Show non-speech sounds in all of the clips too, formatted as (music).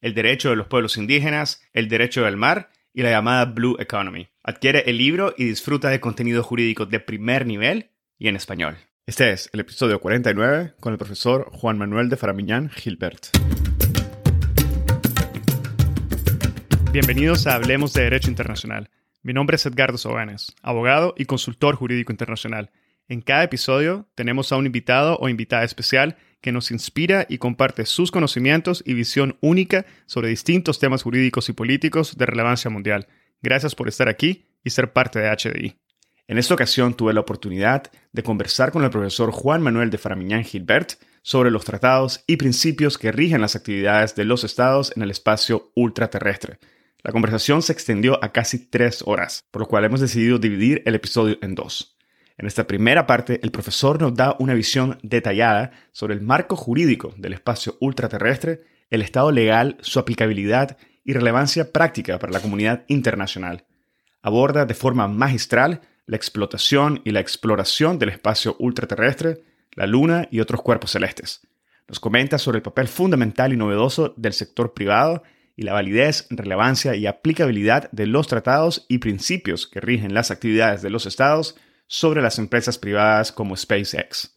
el derecho de los pueblos indígenas, el derecho del mar y la llamada Blue Economy. Adquiere el libro y disfruta de contenido jurídico de primer nivel y en español. Este es el episodio 49 con el profesor Juan Manuel de Faramiñán Gilbert. Bienvenidos a Hablemos de Derecho Internacional. Mi nombre es Edgardo Sobanes, abogado y consultor jurídico internacional. En cada episodio tenemos a un invitado o invitada especial que nos inspira y comparte sus conocimientos y visión única sobre distintos temas jurídicos y políticos de relevancia mundial. Gracias por estar aquí y ser parte de HDI. En esta ocasión tuve la oportunidad de conversar con el profesor Juan Manuel de Faramiñán Gilbert sobre los tratados y principios que rigen las actividades de los estados en el espacio ultraterrestre. La conversación se extendió a casi tres horas, por lo cual hemos decidido dividir el episodio en dos. En esta primera parte, el profesor nos da una visión detallada sobre el marco jurídico del espacio ultraterrestre, el estado legal, su aplicabilidad y relevancia práctica para la comunidad internacional. Aborda de forma magistral la explotación y la exploración del espacio ultraterrestre, la Luna y otros cuerpos celestes. Nos comenta sobre el papel fundamental y novedoso del sector privado y la validez, relevancia y aplicabilidad de los tratados y principios que rigen las actividades de los estados sobre las empresas privadas como SpaceX.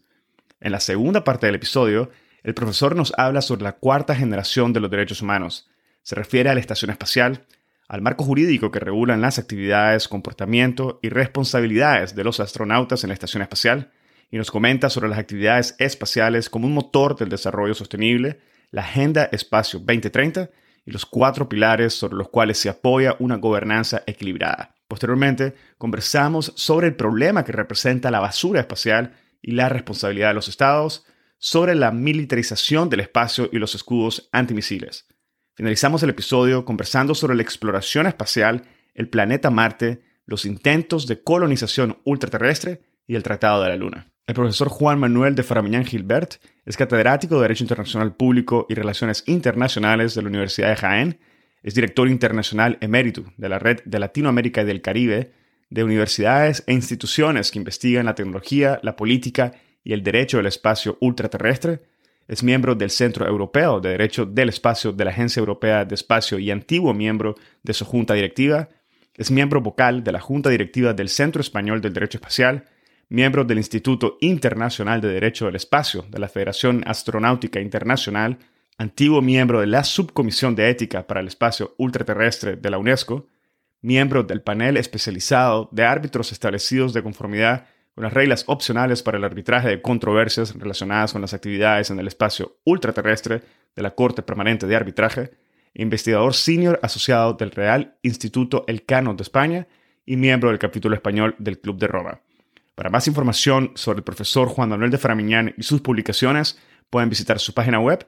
En la segunda parte del episodio, el profesor nos habla sobre la cuarta generación de los derechos humanos. Se refiere a la estación espacial, al marco jurídico que regulan las actividades, comportamiento y responsabilidades de los astronautas en la estación espacial, y nos comenta sobre las actividades espaciales como un motor del desarrollo sostenible, la Agenda Espacio 2030 y los cuatro pilares sobre los cuales se apoya una gobernanza equilibrada. Posteriormente, conversamos sobre el problema que representa la basura espacial y la responsabilidad de los estados, sobre la militarización del espacio y los escudos antimisiles. Finalizamos el episodio conversando sobre la exploración espacial, el planeta Marte, los intentos de colonización ultraterrestre y el Tratado de la Luna. El profesor Juan Manuel de Faramiñán Gilbert es catedrático de Derecho Internacional Público y Relaciones Internacionales de la Universidad de Jaén es director internacional emérito de la Red de Latinoamérica y del Caribe de universidades e instituciones que investigan la tecnología, la política y el derecho del espacio ultraterrestre. Es miembro del Centro Europeo de Derecho del Espacio de la Agencia Europea de Espacio y antiguo miembro de su junta directiva. Es miembro vocal de la Junta Directiva del Centro Español del Derecho Espacial, miembro del Instituto Internacional de Derecho del Espacio de la Federación Astronáutica Internacional antiguo miembro de la Subcomisión de Ética para el Espacio Ultraterrestre de la UNESCO, miembro del panel especializado de árbitros establecidos de conformidad con las reglas opcionales para el arbitraje de controversias relacionadas con las actividades en el espacio ultraterrestre de la Corte Permanente de Arbitraje, investigador senior asociado del Real Instituto Elcano de España y miembro del capítulo español del Club de Roma. Para más información sobre el profesor Juan Manuel de Faramiñán y sus publicaciones, pueden visitar su página web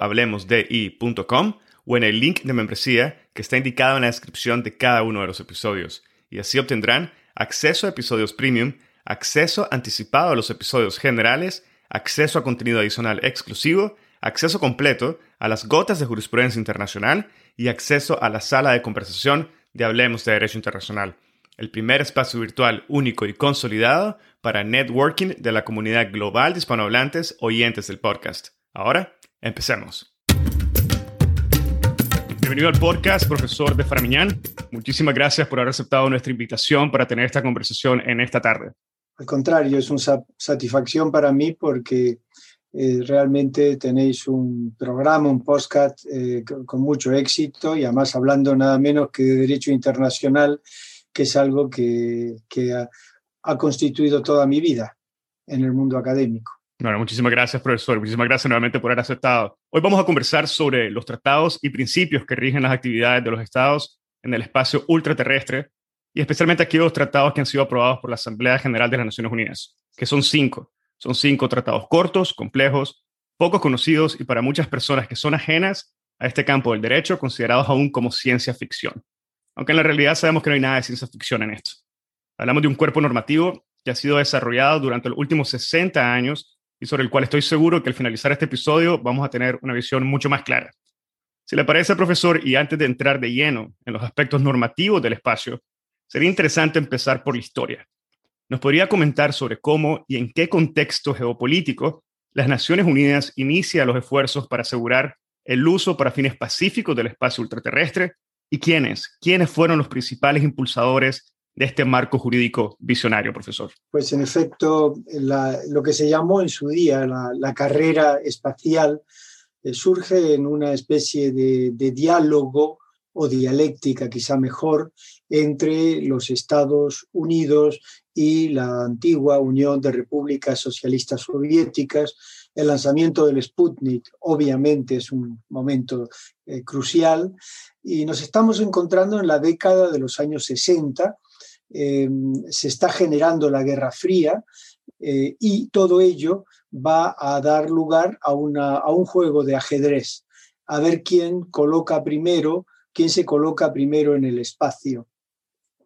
hablemosdi.com o en el link de membresía que está indicado en la descripción de cada uno de los episodios. Y así obtendrán acceso a episodios premium, acceso anticipado a los episodios generales, acceso a contenido adicional exclusivo, acceso completo a las gotas de jurisprudencia internacional y acceso a la sala de conversación de Hablemos de Derecho Internacional, el primer espacio virtual único y consolidado para networking de la comunidad global de hispanohablantes oyentes del podcast. Ahora, Empecemos. Bienvenido al podcast, profesor de Faramiñán. Muchísimas gracias por haber aceptado nuestra invitación para tener esta conversación en esta tarde. Al contrario, es una satisfacción para mí porque eh, realmente tenéis un programa, un podcast eh, con, mucho éxito y además hablando nada menos que de derecho internacional, que es algo que, ha, constituido toda mi vida en el mundo académico. Bueno, muchísimas gracias, profesor. Muchísimas gracias nuevamente por haber aceptado. Hoy vamos a conversar sobre los tratados y principios que rigen las actividades de los estados en el espacio ultraterrestre y especialmente aquellos tratados que han sido aprobados por la Asamblea General de las Naciones Unidas, que son cinco. Son cinco tratados cortos, complejos, poco conocidos y para muchas personas que son ajenas a este campo del derecho, considerados aún como ciencia ficción. Aunque en la realidad sabemos que no hay nada de ciencia ficción en esto. Hablamos de un cuerpo normativo que ha sido desarrollado durante los últimos 60 años y sobre el cual estoy seguro que al finalizar este episodio vamos a tener una visión mucho más clara. Si le parece, profesor, y antes de entrar de lleno en los aspectos normativos del espacio, sería interesante empezar por la historia. ¿Nos podría comentar sobre cómo y en qué contexto geopolítico las Naciones Unidas inicia los esfuerzos para asegurar el uso para fines pacíficos del espacio ultraterrestre y quiénes, quiénes fueron los principales impulsadores de este marco jurídico visionario, profesor? Pues en efecto, lo que se llamó en su día la, carrera espacial eh, surge en una especie de, diálogo o dialéctica, quizá mejor, entre los Estados Unidos y la antigua Unión de Repúblicas Socialistas Soviéticas. El lanzamiento del Sputnik obviamente es un momento eh, crucial y nos estamos encontrando en la década de los años 60, Em, se está generando la Guerra Fría eh, y todo ello va a dar lugar a, a un juego de ajedrez, a ver quién coloca primero, quién se coloca primero en el espacio,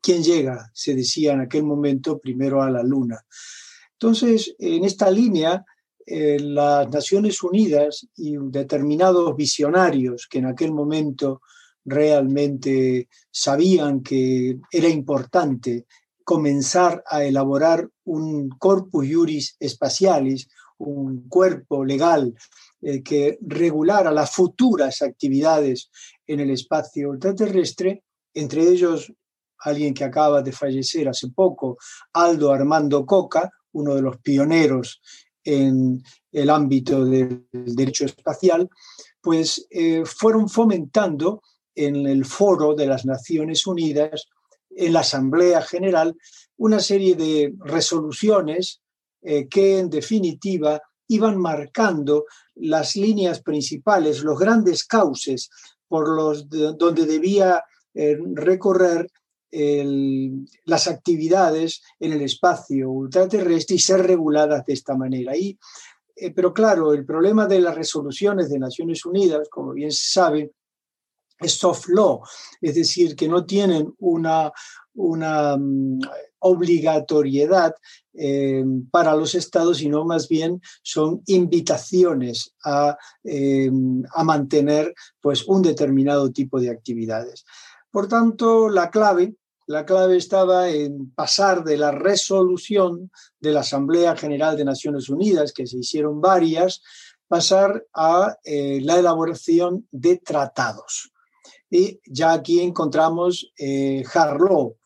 quién llega, se decía en aquel momento, primero a la Luna. Entonces, en esta línea, eh, las Naciones Unidas y determinados visionarios que en aquel momento realmente sabían que era importante comenzar a elaborar un corpus juris espacialis, un cuerpo legal eh, que regulara las futuras actividades en el espacio ultraterrestre, entre ellos alguien que acaba de fallecer hace poco, Aldo Armando Coca, uno de los pioneros en el ámbito del derecho espacial, pues eh, fueron fomentando en el foro de las Naciones Unidas, en la Asamblea General, una serie de resoluciones eh, que en definitiva iban marcando las líneas principales, los grandes cauces por los donde debía eh, recorrer las actividades en el espacio ultraterrestre y ser reguladas de esta manera. Y, eh, pero claro, el problema de las resoluciones de Naciones Unidas, como bien se sabe, soft law, es decir, que no tienen una, una mm, obligatoriedad eh, para los estados, sino más bien son invitaciones a, eh, a, mantener pues, un determinado tipo de actividades. Por tanto, la clave, la clave estaba en pasar de la resolución de la Asamblea General de Naciones Unidas, que se hicieron varias, pasar a eh, la elaboración de tratados. Y ya aquí encontramos eh, Harlow,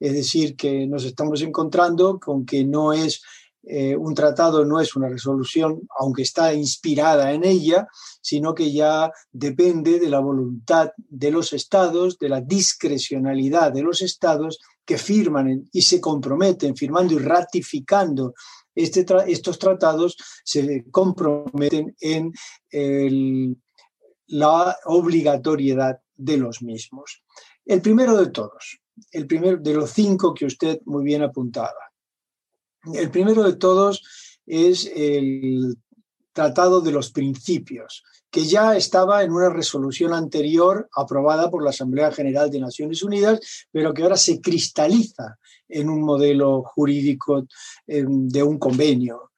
es decir, que nos estamos encontrando con que no es eh, un tratado, no es una resolución, aunque está inspirada en ella, sino que ya depende de la voluntad de los estados, de la discrecionalidad de los estados que firman y se comprometen, firmando y ratificando este estos tratados, se comprometen en la obligatoriedad de los mismos. El primero de todos, el primero de los cinco que usted muy bien apuntaba. El primero de todos es el Tratado de los Principios, que ya estaba en una resolución anterior aprobada por la Asamblea General de Naciones Unidas, pero que ahora se cristaliza en un modelo jurídico em, de un convenio.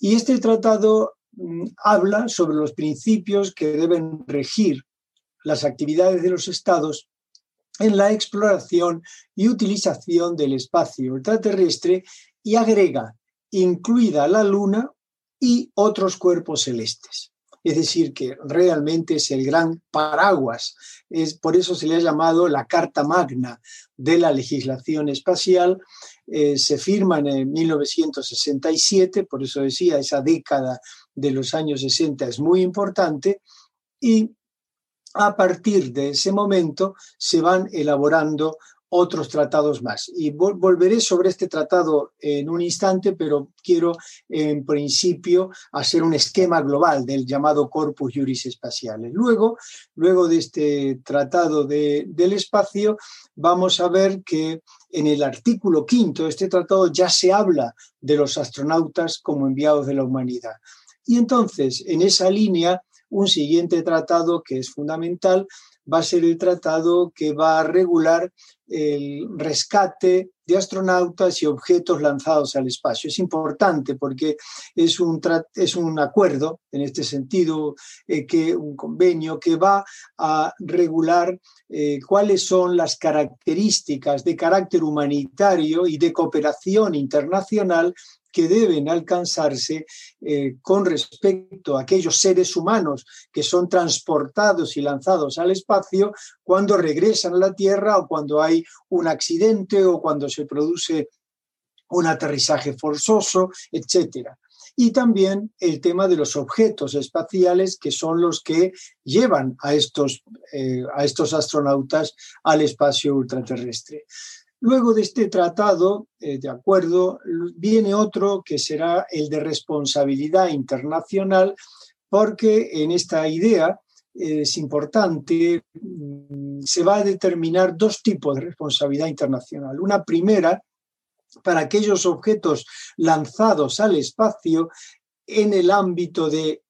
Y este tratado mm, habla sobre los principios que deben regir las actividades de los estados en la exploración y utilización del espacio ultraterrestre y agrega, incluida la Luna y otros cuerpos celestes. es decir, que realmente es el gran paraguas. Es, por eso se le ha llamado la Carta Magna de la legislación espacial. Eh, se firma en 1967, por eso decía, esa década de los años 60 es muy importante, y a partir de ese momento se van elaborando otros tratados más. Y volveré sobre este tratado en un instante, pero quiero en principio hacer un esquema global del llamado Corpus Juris Espaciales. Luego, luego de este tratado del espacio, vamos a ver que en el artículo quinto de este tratado ya se habla de los astronautas como enviados de la humanidad. Y entonces, en esa línea, un siguiente tratado que es fundamental va a ser el tratado que va a regular el rescate de astronautas y objetos lanzados al espacio. Es importante porque es un, es un acuerdo, en este sentido, eh, que un convenio que va a regular eh, cuáles son las características de carácter humanitario y de cooperación internacional que deben alcanzarse eh, con respecto a aquellos seres humanos que son transportados y lanzados al espacio cuando regresan a la Tierra o cuando hay un accidente o cuando se produce un aterrizaje forzoso, etc. Y también el tema de los objetos espaciales que son los que llevan a estos, eh, a estos astronautas al espacio ultraterrestre. Luego de este tratado, eh, de acuerdo, viene otro que será el de responsabilidad internacional, porque en esta idea eh, es importante, mm, se va a determinar dos tipos de responsabilidad internacional. Una primera, para aquellos objetos lanzados al espacio en el ámbito de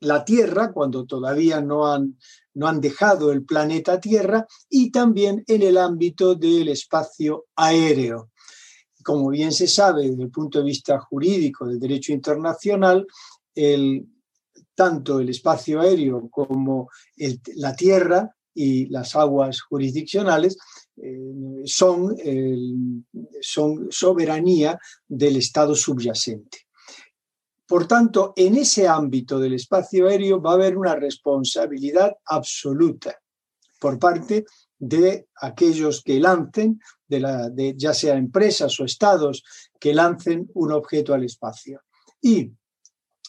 la Tierra, cuando todavía no han no han dejado el planeta Tierra y también en el ámbito del espacio aéreo. Como bien se sabe desde el punto de vista jurídico del derecho internacional, tanto el espacio aéreo como la Tierra y las aguas jurisdiccionales eh, son soberanía del Estado subyacente. Por tanto, en ese ámbito del espacio aéreo va a haber una responsabilidad absoluta por parte de aquellos que lancen, ya sea empresas o estados que lancen un objeto al espacio. Y,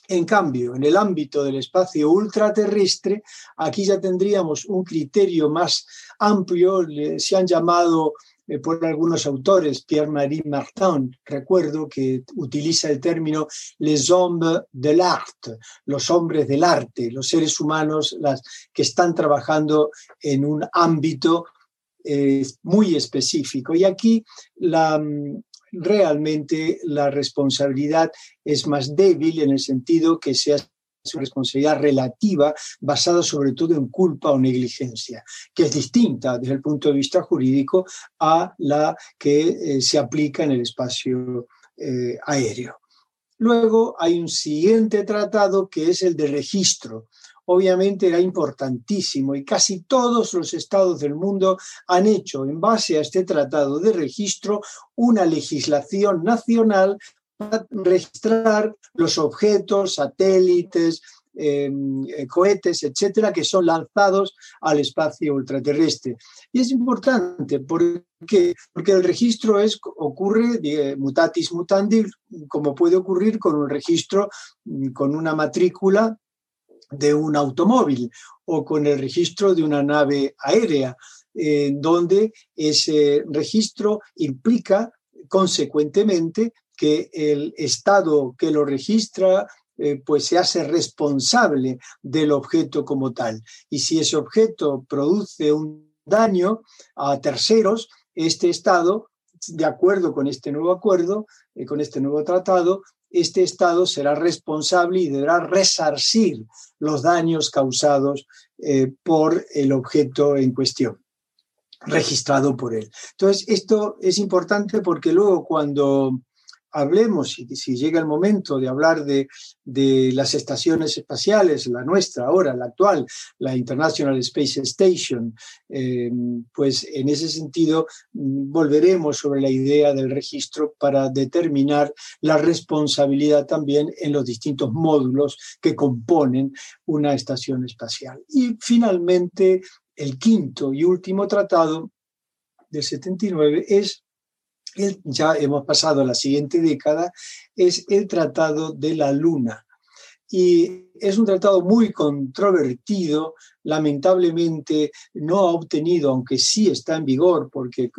en cambio, en el ámbito del espacio ultraterrestre, aquí ya tendríamos un criterio más amplio, se han llamado eh, por algunos autores, Pierre-Marie Martin, recuerdo que utiliza el término les hommes de l'art, los hombres del arte, los seres humanos que están trabajando en un ámbito eh, muy específico. Y aquí la, realmente la responsabilidad es más débil en el sentido que se su responsabilidad relativa basada sobre todo en culpa o negligencia, que es distinta desde el punto de vista jurídico a la que eh, se aplica en el espacio eh, aéreo. Luego hay un siguiente tratado que es el de registro. Obviamente era importantísimo y casi todos los estados del mundo han hecho en base a este tratado de registro una legislación nacional registrar los objetos, satélites, em, eh, cohetes, etcétera, que son lanzados al espacio ultraterrestre. Y es importante porque, porque el registro es, ocurre mutatis mutandi, como puede ocurrir con un registro, mm, con una matrícula de un automóvil o con el registro de una nave aérea, eh, donde ese registro implica consecuentemente que el Estado que lo registra eh, pues se hace responsable del objeto como tal. Y si ese objeto produce un daño a terceros, este Estado, de acuerdo con este nuevo acuerdo, eh, con este nuevo tratado, este Estado será responsable y deberá resarcir los daños causados eh, por el objeto en cuestión registrado por él. Entonces, esto es importante porque luego cuando hablemos, si, llega el momento de hablar de, de, las estaciones espaciales, la nuestra ahora, la actual, la International Space Station, eh, pues en ese sentido mm, volveremos sobre la idea del registro para determinar la responsabilidad también en los distintos módulos que componen una estación espacial. Y finalmente, el quinto y último tratado del 79 es ya hemos pasado a la siguiente década, es el Tratado de la Luna. Y es un tratado muy controvertido, lamentablemente no ha obtenido, aunque sí está en vigor, porque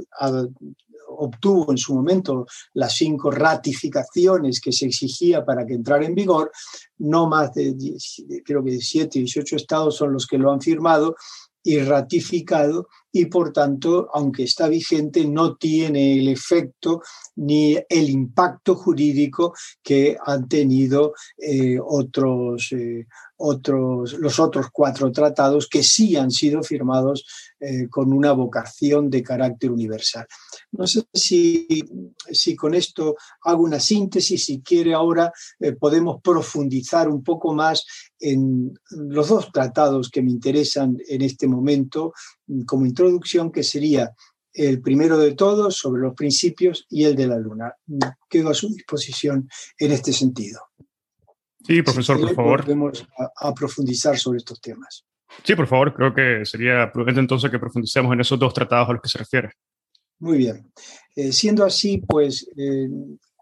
obtuvo en su momento las cinco ratificaciones que se exigía para que entrara en vigor, no más de, creo que 17, 18 estados son los que lo han firmado y ratificado, y por tanto, aunque está vigente, no tiene el efecto ni el impacto jurídico que han tenido eh, otros, eh, otros, los otros cuatro tratados que sí han sido firmados eh, con una vocación de carácter universal. No sé si, si con esto hago una síntesis, si quiere ahora podemos profundizar un poco más en los dos tratados que me interesan en este momento como introducción, que sería el primero de todos sobre los principios y el de la luna. Quedo a su disposición en este sentido. Sí, profesor, por favor. Podemos a, profundizar sobre estos temas. Sí, por favor, creo que sería prudente entonces que profundicemos en esos dos tratados a los que se refiere. Muy bien. Eh, siendo así, pues eh,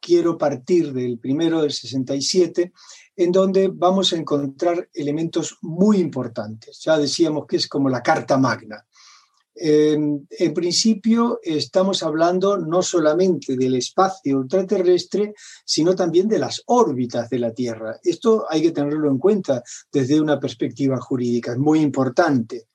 quiero partir del primero del 67, en donde vamos a encontrar elementos muy importantes. Ya decíamos que es como la carta magna. En principio estamos hablando no solamente del espacio ultraterrestre, sino también de las órbitas de la Tierra. Esto hay que tenerlo en cuenta desde una perspectiva jurídica, es muy importante.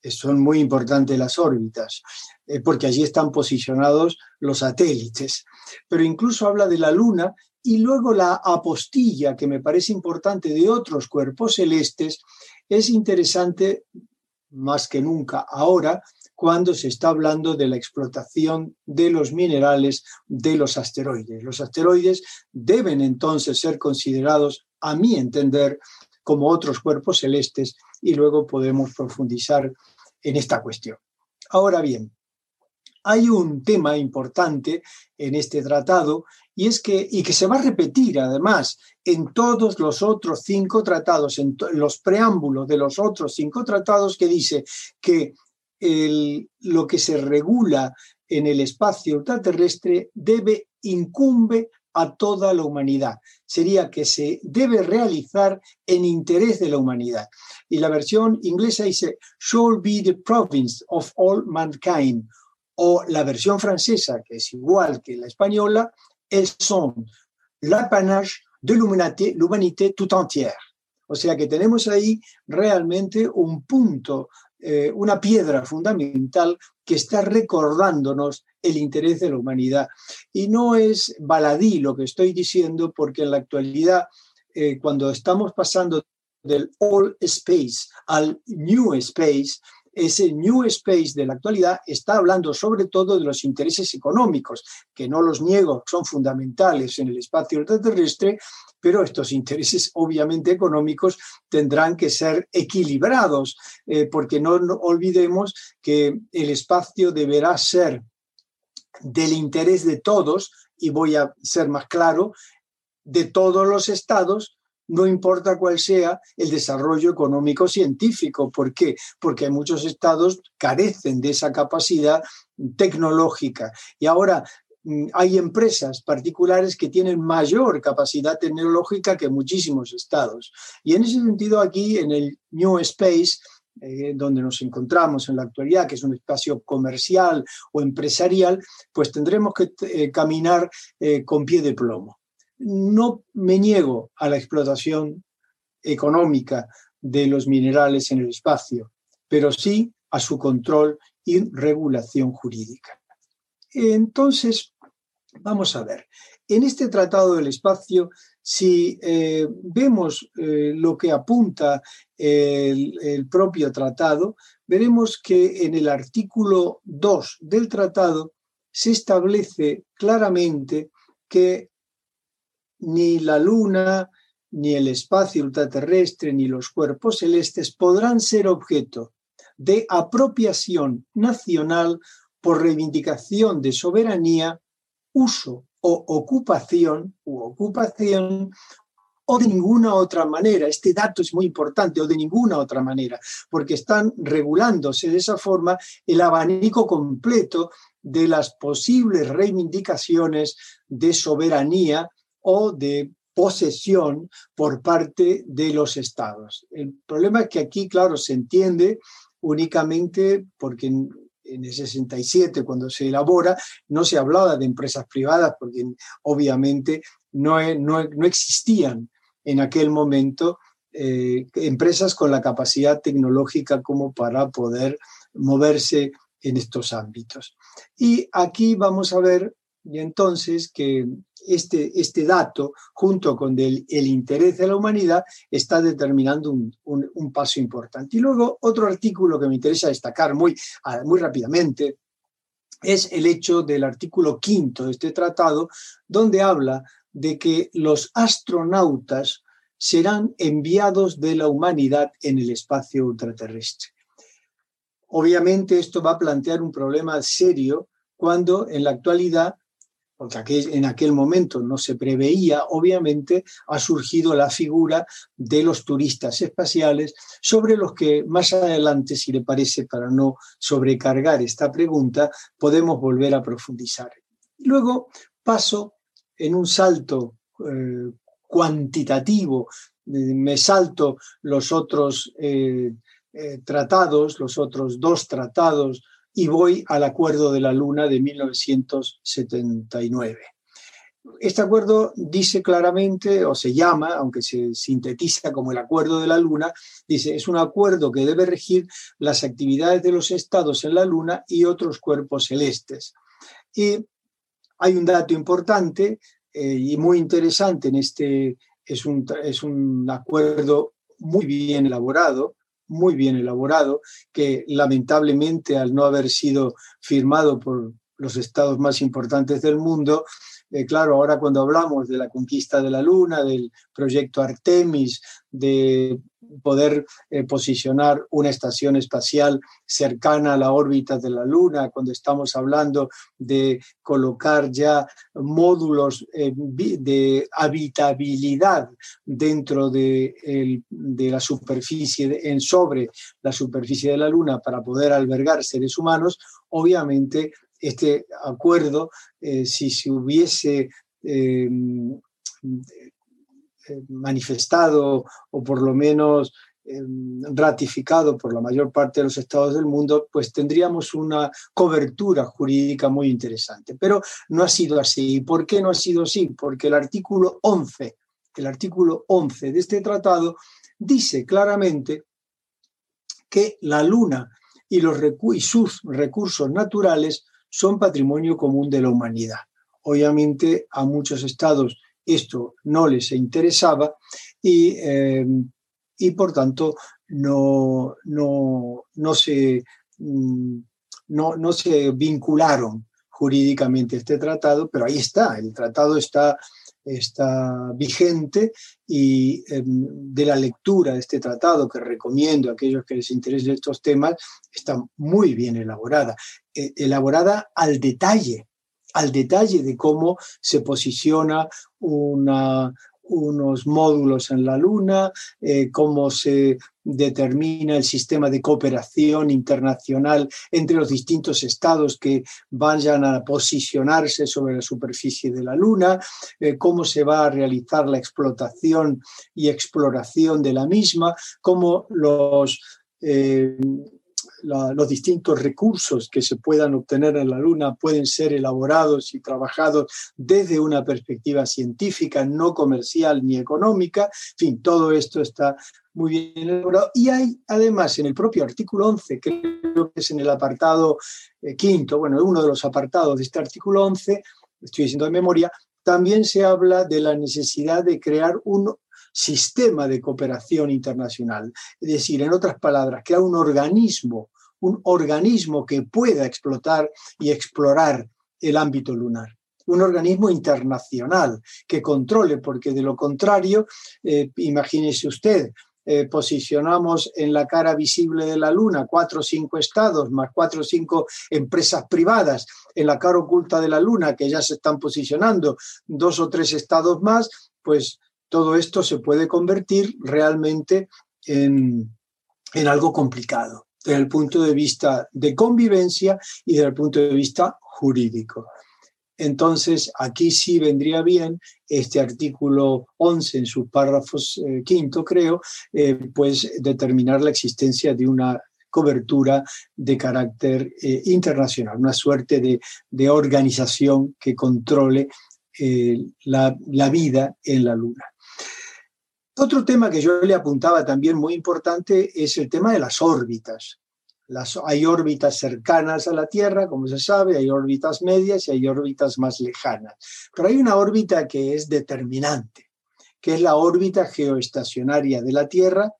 Son muy importantes las órbitas, eh, porque allí están posicionados los satélites. Pero incluso habla de la Luna y luego la apostilla, que me parece importante, de otros cuerpos celestes, es interesante más que nunca ahora cuando se está hablando de la explotación de los minerales de los asteroides. Los asteroides deben entonces ser considerados, a mi entender, como otros cuerpos celestes y luego podemos profundizar en esta cuestión. Ahora bien, hay un tema importante en este tratado y es que, y que se va a repetir además en todos los otros cinco tratados, en los preámbulos de los otros cinco tratados, que dice que lo que se regula en el espacio ultraterrestre debe, incumbe a toda la humanidad. Sería que se debe realizar en interés de la humanidad. Y la versión inglesa dice, shall be the province of all mankind o la versión francesa, que es igual que la española, elles sont l'apanage de l'humanité tout entière. O sea que tenemos ahí realmente un punto, eh, una piedra fundamental que está recordándonos el interés de la humanidad. Y no es baladí lo que estoy diciendo, porque en la actualidad, eh, cuando estamos pasando del old space al new space, ese New Space de la actualidad está hablando sobre todo de los intereses económicos, que no los niego, son fundamentales en el espacio extraterrestre, pero estos intereses obviamente económicos tendrán que ser equilibrados, eh, porque no olvidemos que el espacio deberá ser del interés de todos, y voy a ser más claro, de todos los estados no importa cuál sea el desarrollo económico científico. ¿Por qué? Porque muchos estados carecen de esa capacidad tecnológica. Y ahora mm, hay empresas particulares que tienen mayor capacidad tecnológica que muchísimos estados. Y en ese sentido, aquí en el New Space, eh, donde nos encontramos en la actualidad, que es un espacio comercial o empresarial, pues tendremos que eh, caminar eh, con pie de plomo no me niego a la explotación económica de los minerales en el espacio, pero sí a su control y regulación jurídica. Entonces, vamos a ver, en este Tratado del Espacio, si eh, vemos eh, lo que apunta el, el propio tratado, veremos que en el artículo 2 del tratado se establece claramente que ni la Luna, ni el espacio ultraterrestre, ni los cuerpos celestes podrán ser objeto de apropiación nacional por reivindicación de soberanía, uso o ocupación ocupación o de ninguna otra manera. Este dato es muy importante, o de ninguna otra manera, porque están regulándose de esa forma el abanico completo de las posibles reivindicaciones de soberanía o de posesión por parte de los estados. El problema es que aquí, claro, se entiende únicamente porque en, el 67, cuando se elabora, no se hablaba de empresas privadas porque obviamente no, no, no existían en aquel momento eh, empresas con la capacidad tecnológica como para poder moverse en estos ámbitos. Y aquí vamos a ver y entonces que este, este dato, junto con el, interés de la humanidad, está determinando un, un, paso importante. Y luego otro artículo que me interesa destacar muy, muy rápidamente es el hecho del artículo quinto de este tratado, donde habla de que los astronautas serán enviados de la humanidad en el espacio ultraterrestre. Obviamente esto va a plantear un problema serio cuando en la actualidad, porque en aquel momento no se preveía, obviamente ha surgido la figura de los turistas espaciales, sobre los que más adelante, si le parece, para no sobrecargar esta pregunta, podemos volver a profundizar. Luego paso en un salto eh, cuantitativo, me salto los otros eh, eh, tratados, los otros dos tratados, y voy al Acuerdo de la Luna de 1979. Este acuerdo dice claramente, o se llama, aunque se sintetiza como el Acuerdo de la Luna, dice, es un acuerdo que debe regir las actividades de los estados en la Luna y otros cuerpos celestes. Y hay un dato importante, eh, y muy interesante en este, es un, es un acuerdo muy bien elaborado, muy bien elaborado, que lamentablemente al no haber sido firmado por los estados más importantes del mundo, eh, claro, ahora cuando hablamos de la conquista de la Luna, del proyecto Artemis, de poder eh, posicionar una estación espacial cercana a la órbita de la Luna, cuando estamos hablando de colocar ya módulos eh, de habitabilidad dentro de, de la superficie, en sobre la superficie de la Luna para poder albergar seres humanos, obviamente este acuerdo, eh, si se hubiese eh, eh, manifestado o por lo menos ratificado por la mayor parte de los estados del mundo, pues tendríamos una cobertura jurídica muy interesante. Pero no ha sido así. ¿Y por qué no ha sido así? Porque el artículo 11, el artículo 11 de este tratado dice claramente que la luna y sus recursos naturales son patrimonio común de la humanidad. Obviamente a muchos estados esto no les interesaba y, em, y por tanto no, no, no, se, mm, no, no se vincularon jurídicamente este tratado, pero ahí está, el tratado está está vigente y em, de la lectura de este tratado, que recomiendo a aquellos que les interesen estos temas, está muy bien elaborada, e, elaborada al detalle, al detalle de cómo se posiciona una, unos módulos en la Luna, eh, cómo se determina el sistema de cooperación internacional entre los distintos estados que vayan a posicionarse sobre la superficie de la Luna, eh, cómo se va a realizar la explotación y exploración de la misma, cómo los... Eh, los distintos recursos que se puedan obtener en la Luna pueden ser elaborados y trabajados desde una perspectiva científica, no comercial ni económica. En fin, todo esto está muy bien elaborado. Y hay además en el propio artículo 11, creo que es en el apartado eh, quinto, bueno, uno de los apartados de este artículo 11, estoy diciendo de memoria, también se habla de la necesidad de crear un sistema de cooperación internacional. Es decir, en otras palabras, crear un organismo, un organismo que pueda explotar y explorar el ámbito lunar. un organismo internacional que controle, porque de lo contrario, eh, imagínese usted, eh, posicionamos en la cara visible de la Luna cuatro o cinco estados, más cuatro o cinco empresas privadas, en la cara oculta de la Luna, que ya se están posicionando dos o tres estados más, pues todo esto se puede convertir realmente en, en algo complicado desde el punto de vista de convivencia y desde el punto de vista jurídico. Entonces, aquí sí vendría bien este artículo 11 en sus párrafos eh, quinto, creo, eh, pues determinar la existencia de una cobertura de carácter eh, internacional, una suerte de, de, organización que controle la, la vida en la Luna. Otro tema que yo le apuntaba también muy importante es el tema de las órbitas hay órbitas cercanas a la Tierra, como se sabe, hay órbitas medias y hay órbitas más lejanas. Pero hay una órbita que es determinante, que es la órbita geoestacionaria de la Tierra,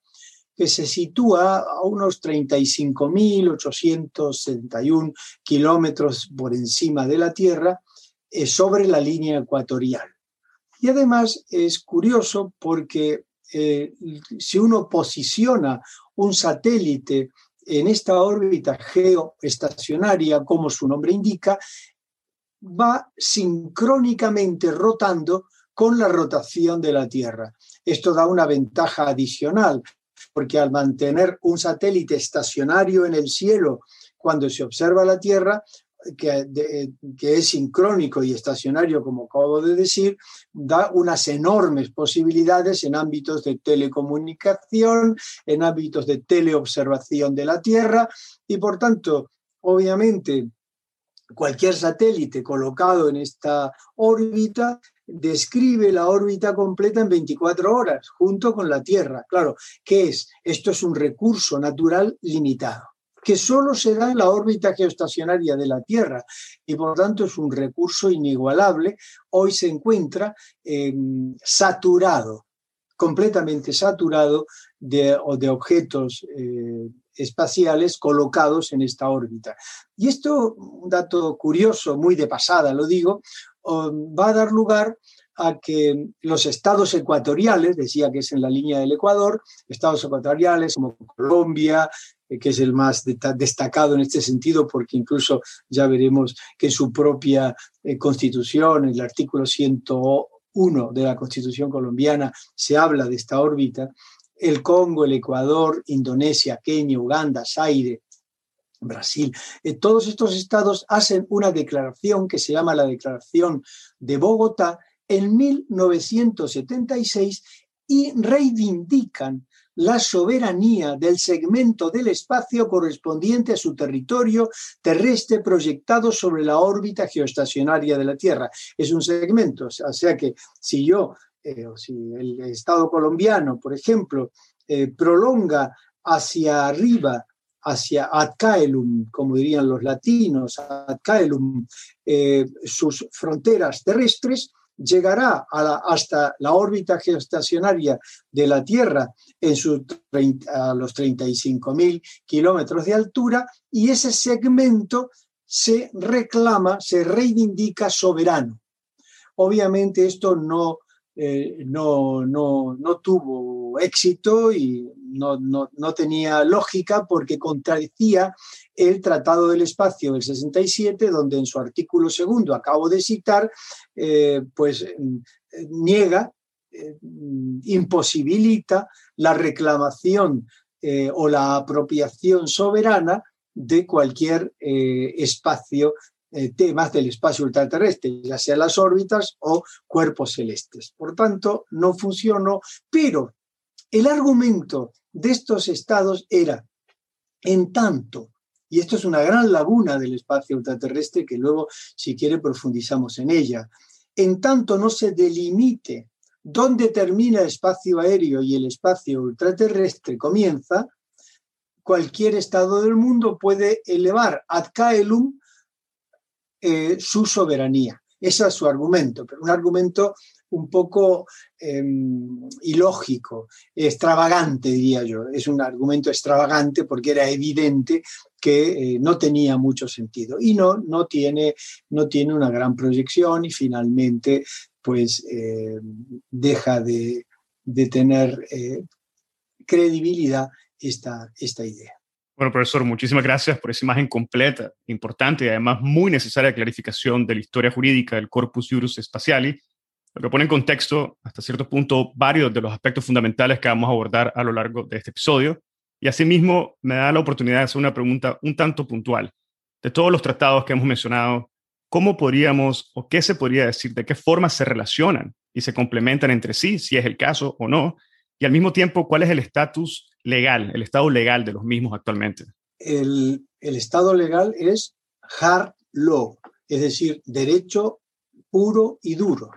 que se sitúa a unos 35.871 kilómetros por encima de la Tierra, eh, sobre la línea ecuatorial. Y además es curioso porque eh, si uno posiciona un satélite en esta órbita geoestacionaria, como su nombre indica, va sincrónicamente rotando con la rotación de la Tierra. Esto da una ventaja adicional, porque al mantener un satélite estacionario en el cielo cuando se observa la Tierra, que, es sincrónico y estacionario, como acabo de decir, da unas enormes posibilidades en ámbitos de telecomunicación, en ámbitos de teleobservación de la Tierra y, por tanto, obviamente, cualquier satélite colocado en esta órbita describe la órbita completa en 24 horas, junto con la Tierra. Claro, ¿qué es? Esto es un recurso natural limitado que solo se da en la órbita geoestacionaria de la Tierra y por tanto es un recurso inigualable. Hoy se encuentra em, saturado, completamente saturado de, de objetos eh, espaciales colocados en esta órbita. Y esto, un dato curioso, muy de pasada lo digo, va a dar lugar a que los estados ecuatoriales, decía que es en la línea del Ecuador, estados ecuatoriales como Colombia, que es el más destacado en este sentido, porque incluso ya veremos que en su propia eh, constitución, el artículo 101 de la constitución colombiana, se habla de esta órbita, el Congo, el Ecuador, Indonesia, Kenia, Uganda, Zaire, Brasil, eh, todos estos estados hacen una declaración que se llama la Declaración de Bogotá en 1976 y reivindican la soberanía del segmento del espacio correspondiente a su territorio terrestre proyectado sobre la órbita geoestacionaria de la Tierra. Es un segmento, o sea que si yo, eh, o si el Estado colombiano, por ejemplo, eh, prolonga hacia arriba hacia Adcaelum, como dirían los latinos, Adcaelum, eh, sus fronteras terrestres, llegará hasta la órbita geoestacionaria de la Tierra en su, a los 35.000 kilómetros de altura y ese segmento se reclama, se reivindica soberano. Obviamente esto no, eh, no, no, no, tuvo éxito y no, no, tenía lógica porque contradecía el Tratado del Espacio del 67, donde en su artículo segundo, acabo de citar, eh, pues niega, eh, imposibilita la reclamación o la apropiación soberana de cualquier espacio temas del espacio ultraterrestre, ya sea las órbitas o cuerpos celestes. Por tanto, no funcionó, pero el argumento de estos estados era, en tanto y esto es una gran laguna del espacio ultraterrestre que luego, si quiere, profundizamos en ella. En tanto no se delimite dónde termina el espacio aéreo y el espacio ultraterrestre comienza, cualquier estado del mundo puede elevar ad caelum eh, su soberanía. Ese es su argumento, pero un argumento un poco em, ilógico, extravagante, diría yo. Es un argumento extravagante porque era evidente que eh, no tenía mucho sentido y no, no, tiene, no tiene una gran proyección y finalmente pues eh, deja de, de tener eh, credibilidad esta, esta idea. Bueno, profesor, muchísimas gracias por esa imagen completa, importante y además muy necesaria clarificación de la historia jurídica del Corpus Juris Spatiali, lo que pone en contexto, hasta cierto punto, varios de los aspectos fundamentales que vamos a abordar a lo largo de este episodio. Y asimismo, me da la oportunidad de hacer una pregunta un tanto puntual. De todos los tratados que hemos mencionado, ¿cómo podríamos o qué se podría decir, de qué forma se relacionan y se complementan entre sí, si es el caso o no? Y al mismo tiempo, ¿cuál es el estatus legal, el estado legal de los mismos actualmente? El, estado legal es hard law, es decir, derecho puro y duro,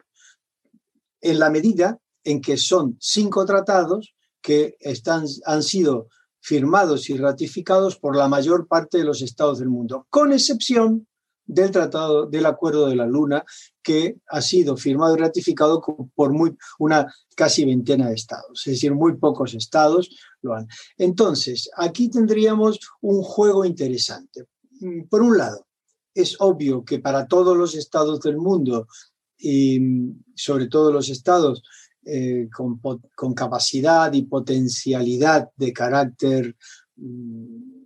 en la medida en que son cinco tratados que están, han sido firmados y ratificados por la mayor parte de los estados del mundo, con excepción del Tratado del Acuerdo de la Luna, que ha sido firmado y ratificado por muy, una casi veintena de estados, es decir, muy pocos estados lo han. Entonces, aquí tendríamos un juego interesante. Por un lado, es obvio que para todos los estados del mundo, y sobre todo los estados eh, con, con, capacidad y potencialidad de carácter mm,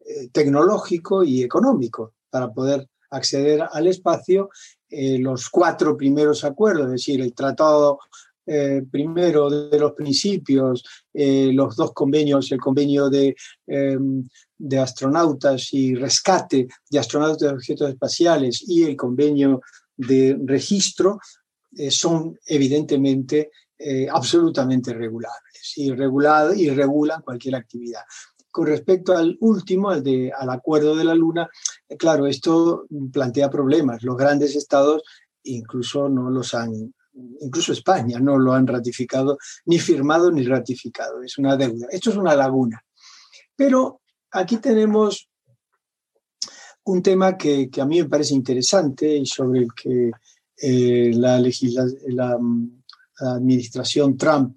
eh, tecnológico y económico, para poder acceder al espacio, eh, los cuatro primeros acuerdos, es decir, el tratado eh, primero de los principios, eh, los dos convenios, el convenio de, em, de, astronautas y rescate de astronautas de objetos espaciales y el convenio de registro, son evidentemente absolutamente regulables y, y regulan cualquier actividad. Con respecto al último, al, de, al acuerdo de la Luna, eh, claro, esto plantea problemas. Los grandes estados incluso no los han, incluso España no lo han ratificado, ni firmado ni ratificado. Es una deuda. Esto es una laguna. Pero aquí tenemos un tema que, a mí me parece interesante y sobre el que eh, la, la, la administración Trump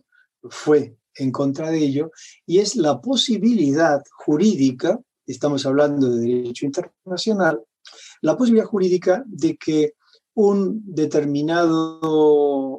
fue en contra de ello, y es la posibilidad jurídica, estamos hablando de derecho internacional, la posibilidad jurídica de que un determinado,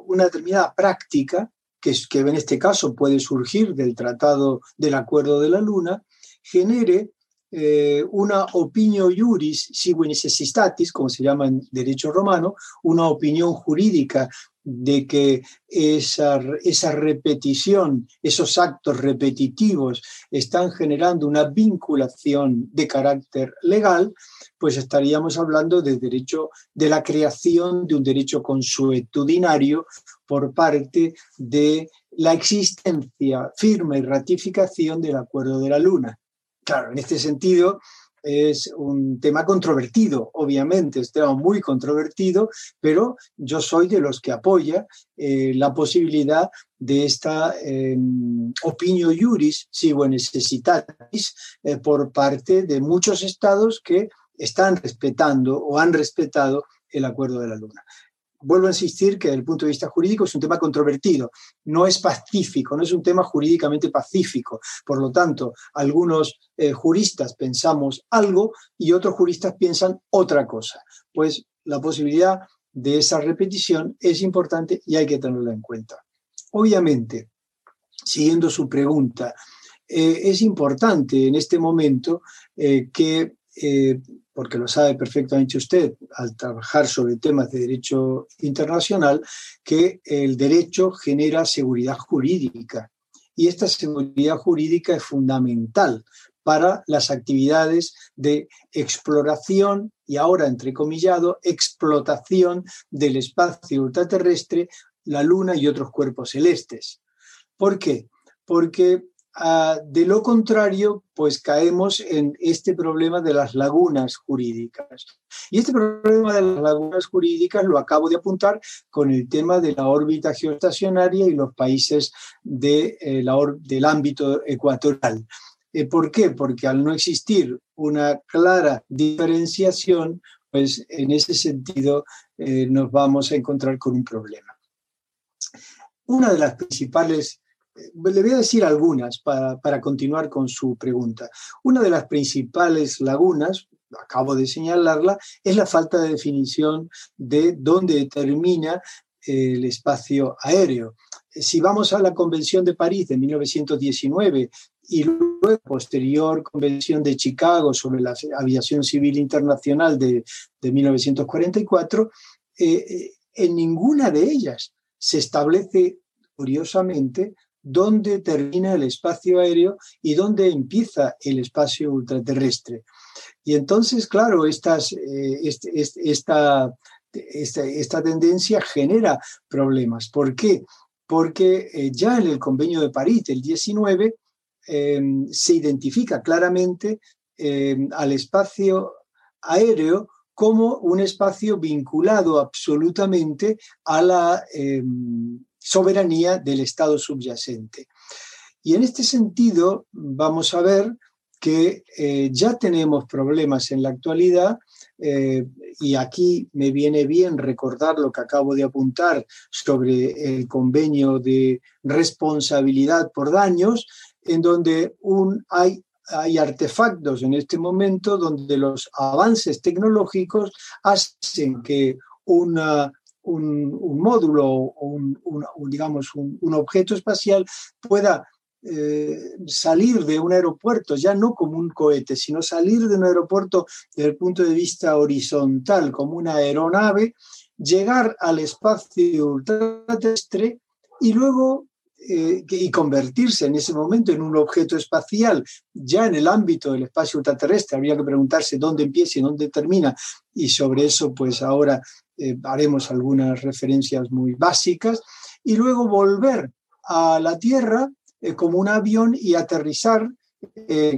una determinada práctica, que, es, que en este caso puede surgir del Tratado del Acuerdo de la Luna, genere eh, una opinión juris sigue necessitatis, como se llama en derecho romano, una opinión jurídica de que esa, esa repetición, esos actos repetitivos están generando una vinculación de carácter legal, pues estaríamos hablando de derecho, de la creación de un derecho consuetudinario por parte de la existencia firme y ratificación del Acuerdo de la Luna. Claro, en este sentido, es un tema controvertido, obviamente, es un tema muy controvertido, pero yo soy de los que apoya eh, la posibilidad de esta eh, opinio juris, si vos necesitatis, eh, por parte de muchos estados que están respetando o han respetado el acuerdo de la Luna vuelvo a insistir que desde el punto de vista jurídico es un tema controvertido, no es pacífico, no es un tema jurídicamente pacífico. Por lo tanto, algunos eh, juristas pensamos algo y otros juristas piensan otra cosa. Pues la posibilidad de esa repetición es importante y hay que tenerla en cuenta. Obviamente, siguiendo su pregunta, eh, es importante en este momento eh, que porque lo sabe perfectamente usted al trabajar sobre temas de derecho internacional, que el derecho genera seguridad jurídica. Y esta seguridad jurídica es fundamental para las actividades de exploración y ahora, entrecomillado, explotación del espacio ultraterrestre, la Luna y otros cuerpos celestes. ¿Por qué? Porque Ah, de lo contrario, pues caemos en este problema de las lagunas jurídicas. Y este problema de las lagunas jurídicas lo acabo de apuntar con el tema de la órbita geoestacionaria y los países de, eh, la del ámbito ecuatorial. Eh, ¿Por qué? Porque al no existir una clara diferenciación, pues en ese sentido eh, nos vamos a encontrar con un problema. Una de las principales le voy a decir algunas para, para, continuar con su pregunta. Una de las principales lagunas, acabo de señalarla, es la falta de definición de dónde termina el espacio aéreo. Si vamos a la Convención de París de 1919 y luego posterior Convención de Chicago sobre la aviación civil internacional de, de 1944, eh, eh, en ninguna de ellas se establece, curiosamente, dónde termina el espacio aéreo y dónde empieza el espacio ultraterrestre. Y entonces, claro, eh, este, este, esta, esta, tendencia genera problemas. ¿Por qué? Porque eh, ya en el convenio de París del 19 em, se identifica claramente al espacio aéreo como un espacio vinculado absolutamente a la soberanía del Estado subyacente. Y en este sentido, vamos a ver que eh, ya tenemos problemas en la actualidad eh, y aquí me viene bien recordar lo que acabo de apuntar sobre el convenio de responsabilidad por daños, en donde un, hay, hay artefactos en este momento donde los avances tecnológicos hacen que una, un, módulo o un, digamos, un, objeto espacial pueda eh, salir de un aeropuerto, ya no como un cohete, sino salir de un aeropuerto desde el punto de vista horizontal, como una aeronave, llegar al espacio ultraterrestre y luego eh, y convertirse en ese momento en un objeto espacial ya en el ámbito del espacio ultraterrestre. Habría que preguntarse dónde empieza y dónde termina. Y sobre eso, pues ahora eh, haremos algunas referencias muy básicas. Y luego volver a la Tierra eh, como un avión y aterrizar,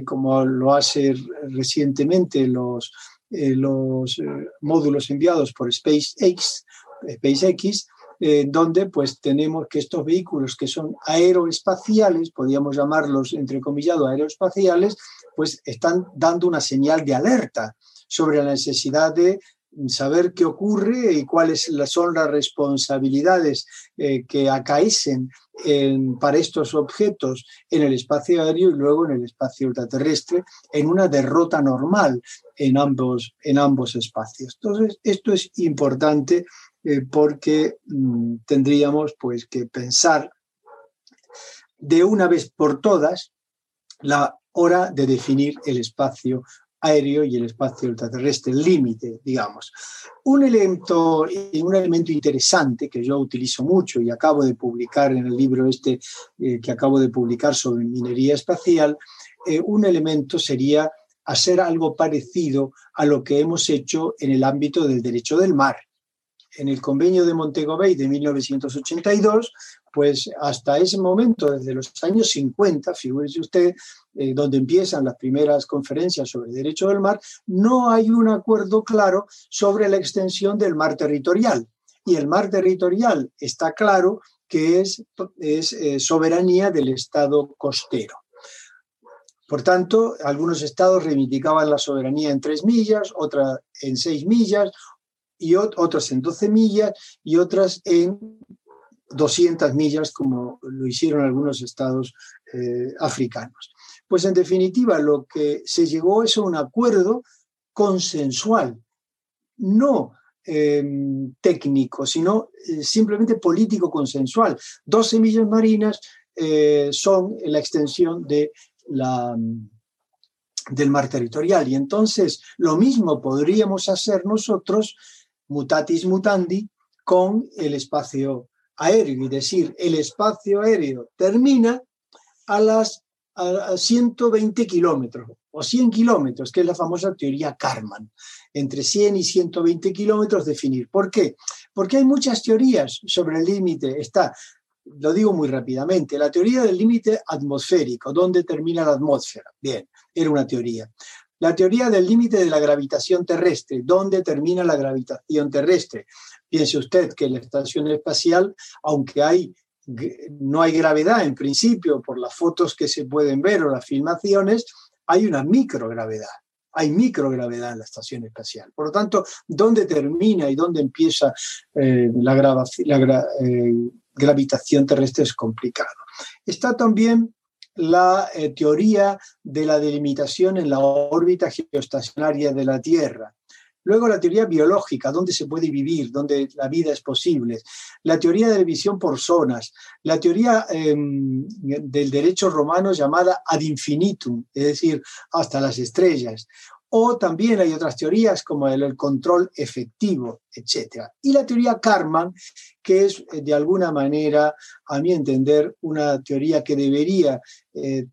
como lo hace recientemente los, los módulos enviados por SpaceX, SpaceX eh, donde pues tenemos que estos vehículos que son aeroespaciales, podríamos llamarlos entre comillados aeroespaciales, pues están dando una señal de alerta sobre la necesidad de saber qué ocurre y cuáles son las responsabilidades eh, que acaecen para estos objetos en el espacio aéreo y luego en el espacio ultraterrestre, en una derrota normal en ambos, en ambos espacios. Entonces, esto es importante eh, porque mm, tendríamos pues que pensar de una vez por todas la hora de definir el espacio aéreo y el espacio ultraterrestre, el límite, digamos. Un elemento, un elemento interesante que yo utilizo mucho y acabo de publicar en el libro este eh, que acabo de publicar sobre minería espacial, eh, un elemento sería hacer algo parecido a lo que hemos hecho en el ámbito del derecho del mar en el convenio de Montego Bay de 1982, pues hasta ese momento, desde los años 50, figúrese usted, eh, donde empiezan las primeras conferencias sobre derecho del mar, no hay un acuerdo claro sobre la extensión del mar territorial. Y el mar territorial está claro que es, es eh, soberanía del Estado costero. Por tanto, algunos estados reivindicaban la soberanía en tres millas, otra en seis millas, y otras en 12 millas y otras en 200 millas, como lo hicieron algunos estados eh, africanos. Pues en definitiva, lo que se llegó es a un acuerdo consensual, no em, técnico, sino eh, simplemente político consensual. 12 millas marinas eh, son la extensión de la, del mar territorial. Y entonces lo mismo podríamos hacer nosotros mutatis mutandi con el espacio aéreo, y decir, el espacio aéreo termina a las 120 kilómetros o 100 kilómetros, que es la famosa teoría Karman, entre 100 y 120 kilómetros definir. ¿Por qué? Porque hay muchas teorías sobre el límite. Está, lo digo muy rápidamente, la teoría del límite atmosférico, ¿dónde termina la atmósfera? Bien, era una teoría. La teoría del límite de la gravitación terrestre, ¿dónde termina la gravitación terrestre? Piense usted que en la estación espacial, aunque no hay gravedad en principio por las fotos que se pueden ver o las filmaciones, hay una microgravedad. Hay microgravedad en la estación espacial. Por lo tanto, ¿dónde termina y dónde empieza eh, la, la, eh, gravitación terrestre es complicado. Está también la eh, teoría de la delimitación en la órbita geoestacionaria de la Tierra. Luego la teoría biológica, dónde se puede vivir, dónde la vida es posible. La teoría de la por zonas. La teoría em, del derecho romano llamada ad infinitum, es decir, hasta las estrellas. O también hay otras teorías como el, control efectivo, etc. Y la teoría Karman, que es eh, de alguna manera, a mi entender, una teoría que debería eh,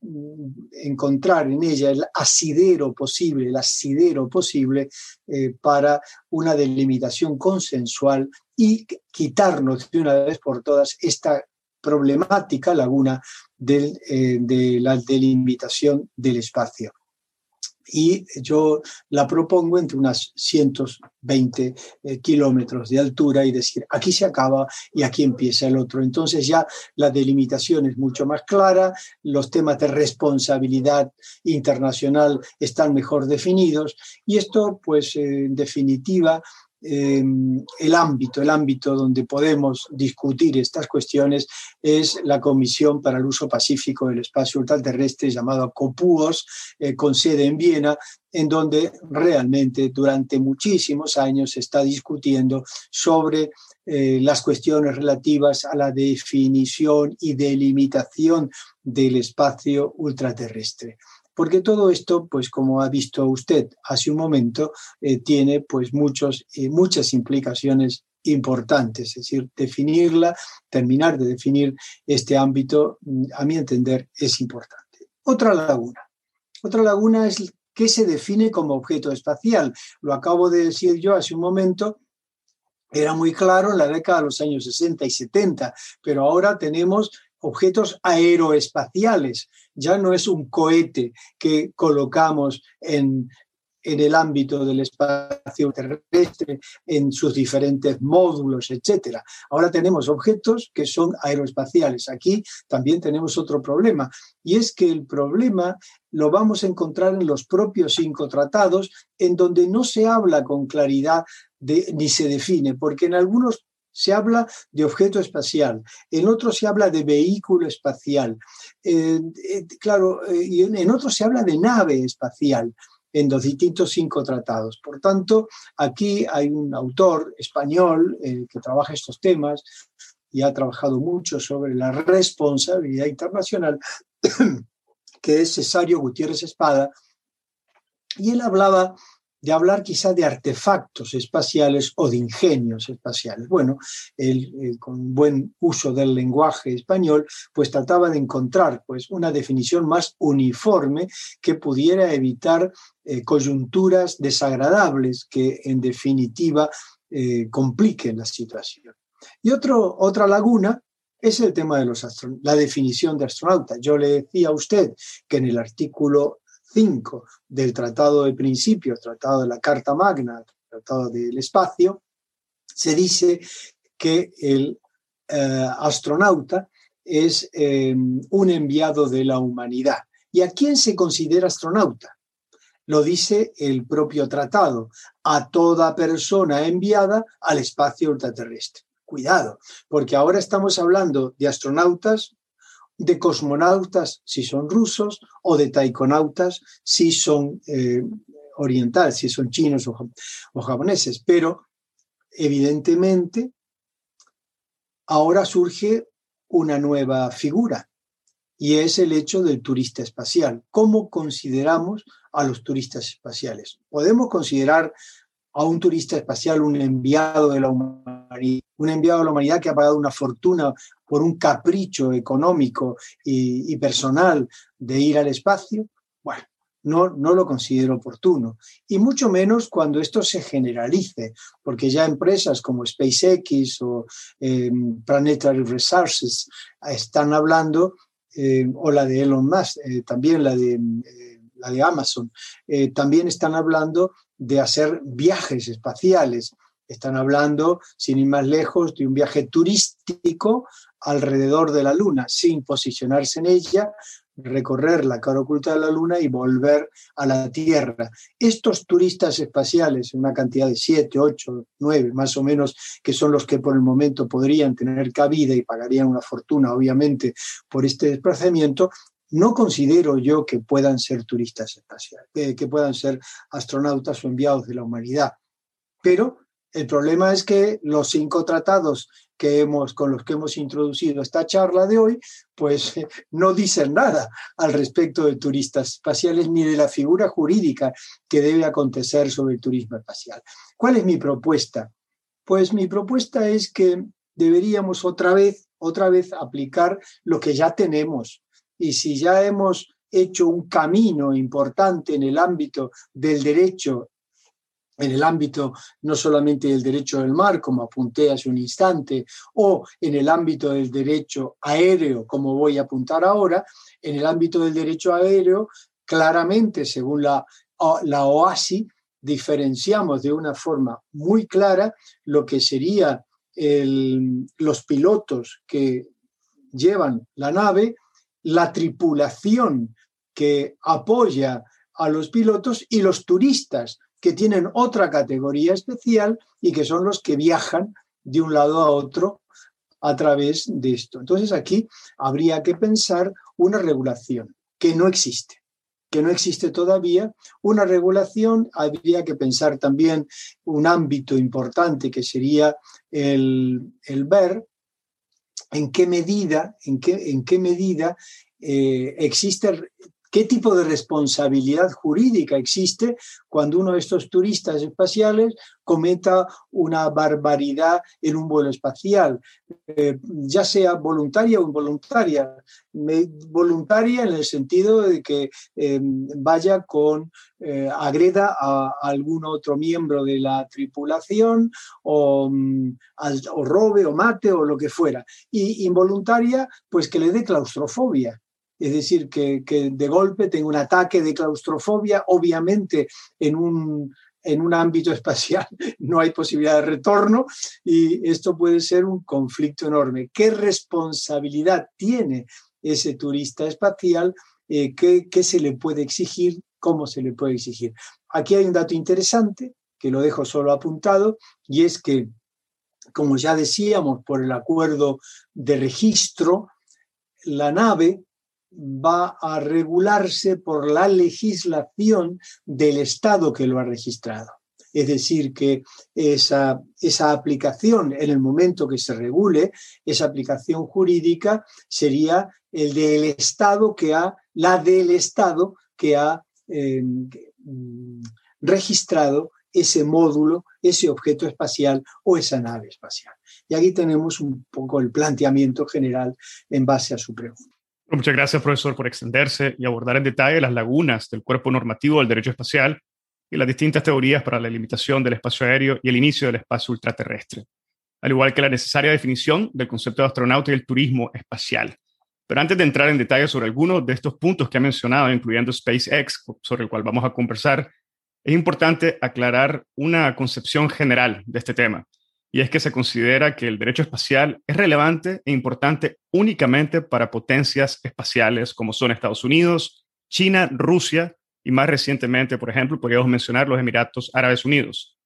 encontrar en ella el asidero posible, el asidero posible eh, para una delimitación consensual y quitarnos de una vez por todas esta problemática laguna de la delimitación del espacio y yo la propongo entre unas 120 eh, kilómetros de altura y decir, aquí se acaba y aquí empieza el otro. Entonces ya la delimitación es mucho más clara, los temas de responsabilidad internacional están mejor definidos y esto, pues en definitiva, Em, el ámbito, el ámbito donde podemos discutir estas cuestiones es la Comisión para el Uso Pacífico del Espacio Ultraterrestre, llamada COPUOS, eh, con sede en Viena, en donde realmente durante muchísimos años se está discutiendo sobre eh, las cuestiones relativas a la definición y delimitación del espacio ultraterrestre porque todo esto, pues como ha visto usted hace un momento, eh, tiene pues muchos, eh, muchas implicaciones importantes, es decir, definirla, terminar de definir este ámbito, mm, a mi entender, es importante. Otra laguna. Otra laguna es qué se define como objeto espacial. Lo acabo de decir yo hace un momento, era muy claro en la década de los años 60 y 70, pero ahora tenemos objetos aeroespaciales. Ya no es un cohete que colocamos en, en el ámbito del espacio terrestre, en sus diferentes módulos, etc. Ahora tenemos objetos que son aeroespaciales. Aquí también tenemos otro problema, y es que el problema lo vamos a encontrar en los propios cinco tratados, en donde no se habla con claridad ni se define, porque en algunos se habla de objeto espacial, en otros se habla de vehículo espacial, eh, eh, claro, eh, y en, otros se habla de nave espacial en los distintos cinco tratados. Por tanto, aquí hay un autor español que trabaja estos temas y ha trabajado mucho sobre la responsabilidad internacional, (coughs) que es Cesario Gutiérrez Espada, y él hablaba de hablar quizá de artefactos espaciales o de ingenios espaciales. Bueno, él, con buen uso del lenguaje español, pues trataba de encontrar pues, una definición más uniforme que pudiera evitar eh, coyunturas desagradables que en definitiva eh, compliquen la situación. Y otro, otra laguna es el tema de los la definición de astronauta. Yo le decía a usted que en el artículo del Tratado de Principios, Tratado de la Carta Magna, Tratado del Espacio, se dice que el eh, astronauta es em, un enviado de la humanidad. ¿Y a quién se considera astronauta? Lo dice el propio tratado, a toda persona enviada al espacio ultraterrestre. Cuidado, porque ahora estamos hablando de astronautas de cosmonautas si son rusos o de taikonautas si son eh, orientales, si son chinos o, o japoneses. Pero evidentemente ahora surge una nueva figura y es el hecho del turista espacial. ¿Cómo consideramos a los turistas espaciales? ¿Podemos considerar a un turista espacial un enviado de la humanidad, un enviado de la humanidad que ha pagado una fortuna por un capricho económico y, personal de ir al espacio, bueno, no, no, lo considero oportuno. Y mucho menos cuando esto se generalice, porque ya empresas como SpaceX o em, Planetary Resources están hablando, em, o la de Elon Musk, eh, también la de, eh, la de Amazon, eh, también están hablando de hacer viajes espaciales. Están hablando, sin ir más lejos, de un viaje turístico alrededor de la Luna, sin posicionarse en ella, recorrer la cara oculta de la Luna y volver a la Tierra. Estos turistas espaciales, una cantidad de siete, ocho, nueve, más o menos, que son los que por el momento podrían tener cabida y pagarían una fortuna, obviamente, por este desplazamiento, no considero yo que puedan ser turistas espaciales, que puedan ser astronautas o enviados de la humanidad. Pero el problema es que los cinco tratados que hemos, con los que hemos introducido esta charla de hoy, pues no dicen nada al respecto de turistas espaciales ni de la figura jurídica que debe acontecer sobre el turismo espacial. ¿Cuál es mi propuesta? Pues mi propuesta es que deberíamos otra vez, otra vez aplicar lo que ya tenemos. Y si ya hemos hecho un camino importante en el ámbito del derecho en el ámbito no solamente del derecho del mar, como apunté hace un instante, o en el ámbito del derecho aéreo, como voy a apuntar ahora, en el ámbito del derecho aéreo, claramente, según la, la OASI, diferenciamos de una forma muy clara lo que serían los pilotos que llevan la nave, la tripulación que apoya a los pilotos y los turistas que tienen otra categoría especial y que son los que viajan de un lado a otro a través de esto. Entonces aquí habría que pensar una regulación que no existe, que no existe todavía. Una regulación, habría que pensar también un ámbito importante que sería el, ver en qué medida, en qué, en qué medida eh, existe ¿Qué tipo de responsabilidad jurídica existe cuando uno de estos turistas espaciales cometa una barbaridad en un vuelo espacial, eh, ya sea voluntaria o involuntaria? voluntaria en el sentido de que eh, vaya con, eh, agreda a, algún otro miembro de la tripulación mm, o robe o mate o lo que fuera. Y involuntaria, pues que le dé claustrofobia es decir, que, de golpe tenga un ataque de claustrofobia, obviamente en un, en un ámbito (laughs) espacial no hay posibilidad de retorno y esto puede ser un conflicto enorme. ¿Qué responsabilidad tiene ese turista espacial? Eh, ¿qué, ¿Qué se le puede exigir? ¿Cómo se le puede exigir? Aquí hay un dato interesante que lo dejo solo apuntado y es que, como ya decíamos, por el acuerdo de registro, la nave va a regularse por la legislación del Estado que lo ha registrado. Es decir, que esa, esa aplicación, en el momento que se regule, esa aplicación jurídica sería el del Estado que ha, la del Estado que ha em, registrado ese módulo, ese objeto espacial o esa nave espacial. Y aquí tenemos un poco el planteamiento general en base a su pregunta. Muchas gracias, profesor, por extenderse y abordar en detalle las lagunas del cuerpo normativo del derecho espacial y las distintas teorías para la limitación del espacio aéreo y el inicio del espacio ultraterrestre, al igual que la necesaria definición del concepto de astronauta y el turismo espacial. Pero antes de entrar en detalle sobre algunos de estos puntos que ha mencionado, incluyendo SpaceX, sobre el cual vamos a conversar, es importante aclarar una concepción general de este tema y es que se considera que el derecho espacial es relevante e importante únicamente para potencias espaciales como son Estados Unidos, China, Rusia y más recientemente, por ejemplo, podríamos mencionar los Emiratos Árabes Unidos.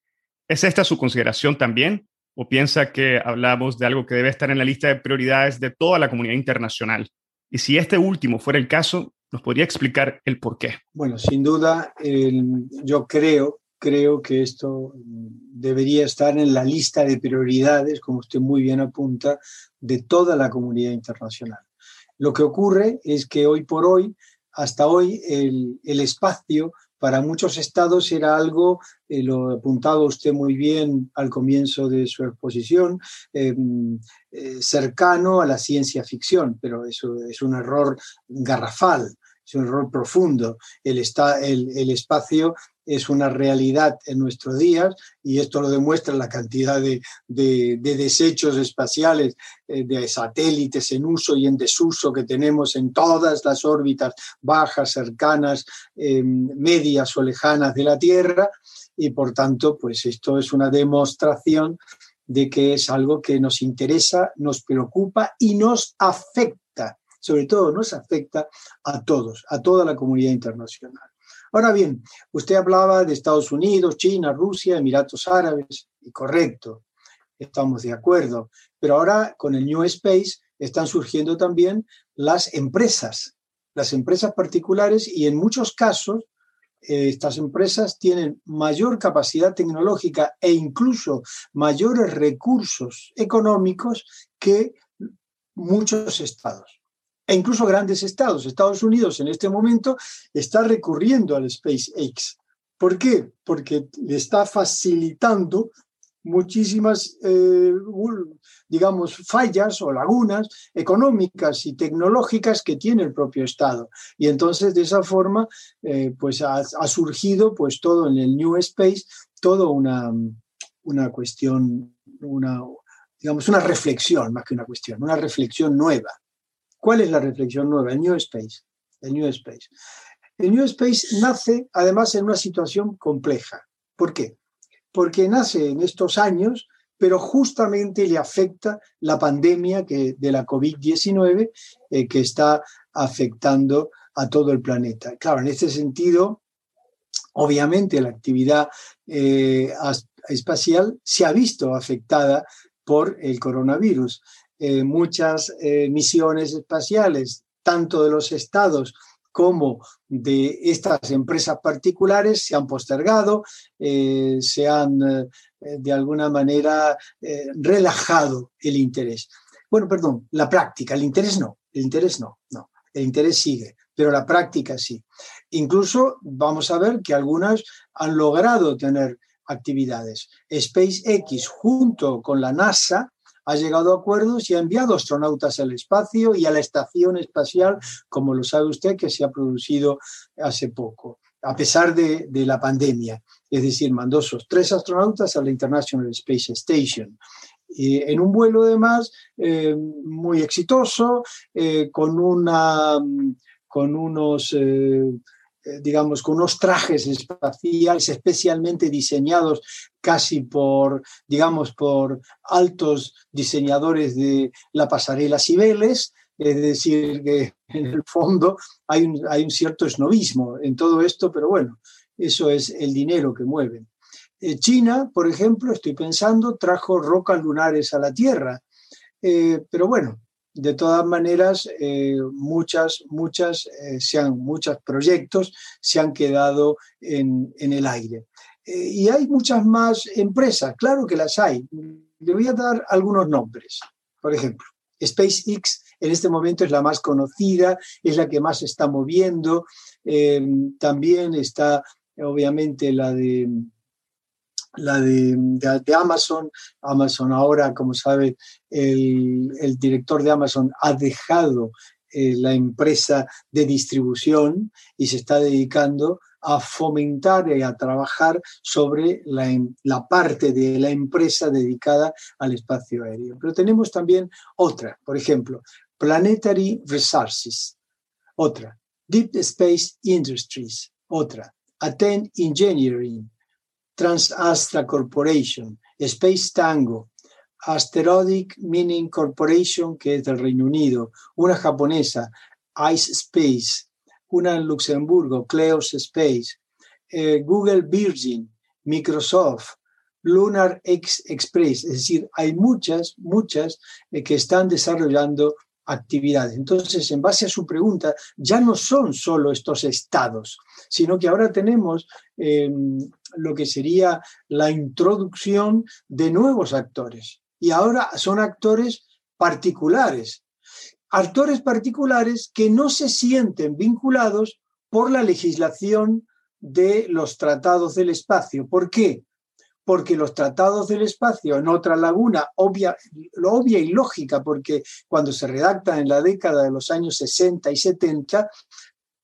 ¿Es esta su consideración también? ¿O piensa que hablamos de algo que debe estar en la lista de prioridades de toda la comunidad internacional? Y si este último fuera el caso, ¿nos podría explicar el por qué? Bueno, sin duda, yo creo creo que esto debería estar en la lista de prioridades, como usted muy bien apunta, de toda la comunidad internacional. Lo que ocurre es que hoy por hoy, hasta hoy, el, espacio para muchos estados era algo, eh, lo apuntaba usted muy bien al comienzo de su exposición, em, eh, cercano a la ciencia ficción, pero eso es un error garrafal, es un error profundo. El, está, el, el espacio es una realidad en nuestros días y esto lo demuestra la cantidad de, desechos espaciales, eh, de satélites en uso y en desuso que tenemos en todas las órbitas bajas, cercanas, em, medias o lejanas de la Tierra y por tanto, pues esto es una demostración de que es algo que nos interesa, nos preocupa y nos afecta sobre todo nos afecta a todos, a toda la comunidad internacional. Ahora bien, usted hablaba de Estados Unidos, China, Rusia, Emiratos Árabes, y correcto, estamos de acuerdo, pero ahora con el New Space están surgiendo también las empresas, las empresas particulares y en muchos casos eh, estas empresas tienen mayor capacidad tecnológica e incluso mayores recursos económicos que muchos estados e incluso grandes estados. Estados Unidos en este momento está recurriendo al SpaceX. ¿Por qué? Porque le está facilitando muchísimas, eh, digamos, fallas o lagunas económicas y tecnológicas que tiene el propio Estado. Y entonces, de esa forma, eh, pues ha, surgido pues todo en el New Space, todo una, una cuestión, una, digamos, una reflexión, más que una cuestión, una reflexión nueva. ¿Cuál es la reflexión nueva? El New Space. El New Space. El New Space nace además en una situación compleja. ¿Por qué? Porque nace en estos años, pero justamente le afecta la pandemia de la COVID-19 eh, que está afectando a todo el planeta. Claro, en este sentido, obviamente la actividad eh, espacial se ha visto afectada por el coronavirus. Eh, muchas eh, misiones espaciales, tanto de los estados como de estas empresas particulares, se han postergado, eh, se han de alguna manera relajado el interés. Bueno, perdón, la práctica, el interés no, el interés no, no, el interés sigue, pero la práctica sí. Incluso vamos a ver que algunas han logrado tener actividades. SpaceX junto con la NASA ha llegado a acuerdos y ha enviado astronautas al espacio y a la estación espacial, como lo sabe usted, que se ha producido hace poco, a pesar de, la pandemia. Es decir, mandó sus tres astronautas a la International Space Station. en un vuelo además eh, muy exitoso, eh, con, una, con unos eh, digamos, con unos trajes espaciales especialmente diseñados casi por, digamos, por altos diseñadores de la pasarela Cibeles, es decir, que en el fondo hay un, hay un cierto esnovismo en todo esto, pero bueno, eso es el dinero que mueven. Eh, China, por ejemplo, estoy pensando, trajo rocas lunares a la Tierra, eh, pero bueno, de todas maneras, eh, muchas, muchas, eh, muchos proyectos se han quedado en, el aire. Eh, y hay muchas más empresas, claro que las hay. Le voy a dar algunos nombres. Por ejemplo, SpaceX en este momento es la más conocida, es la que más se está moviendo. también está, obviamente, la de la de, Amazon. Amazon ahora, como sabe, el, director de Amazon ha dejado eh, la empresa de distribución y se está dedicando a fomentar y a trabajar sobre la, la, parte de la empresa dedicada al espacio aéreo. Pero tenemos también otra, por ejemplo, Planetary Resources, otra, Deep Space Industries, otra, Aten Engineering, TransAstra Corporation, Space Tango, Asteroic Mining Corporation, que es del Reino Unido, una japonesa, Ice Space, una en Luxemburgo, Cleos Space, eh, Google Virgin, Microsoft, Lunar X Express, es decir, hay muchas, muchas eh, que están desarrollando actividades. Entonces, en base a su pregunta, ya no son solo estos estados, sino que ahora tenemos em, lo que sería la introducción de nuevos actores. Y ahora son actores particulares. Actores particulares que no se sienten vinculados por la legislación de los tratados del espacio. ¿Por qué? Porque los tratados del espacio en otra laguna, obvia, lo obvia y lógica, porque cuando se redactan en la década de los años 60 y 70,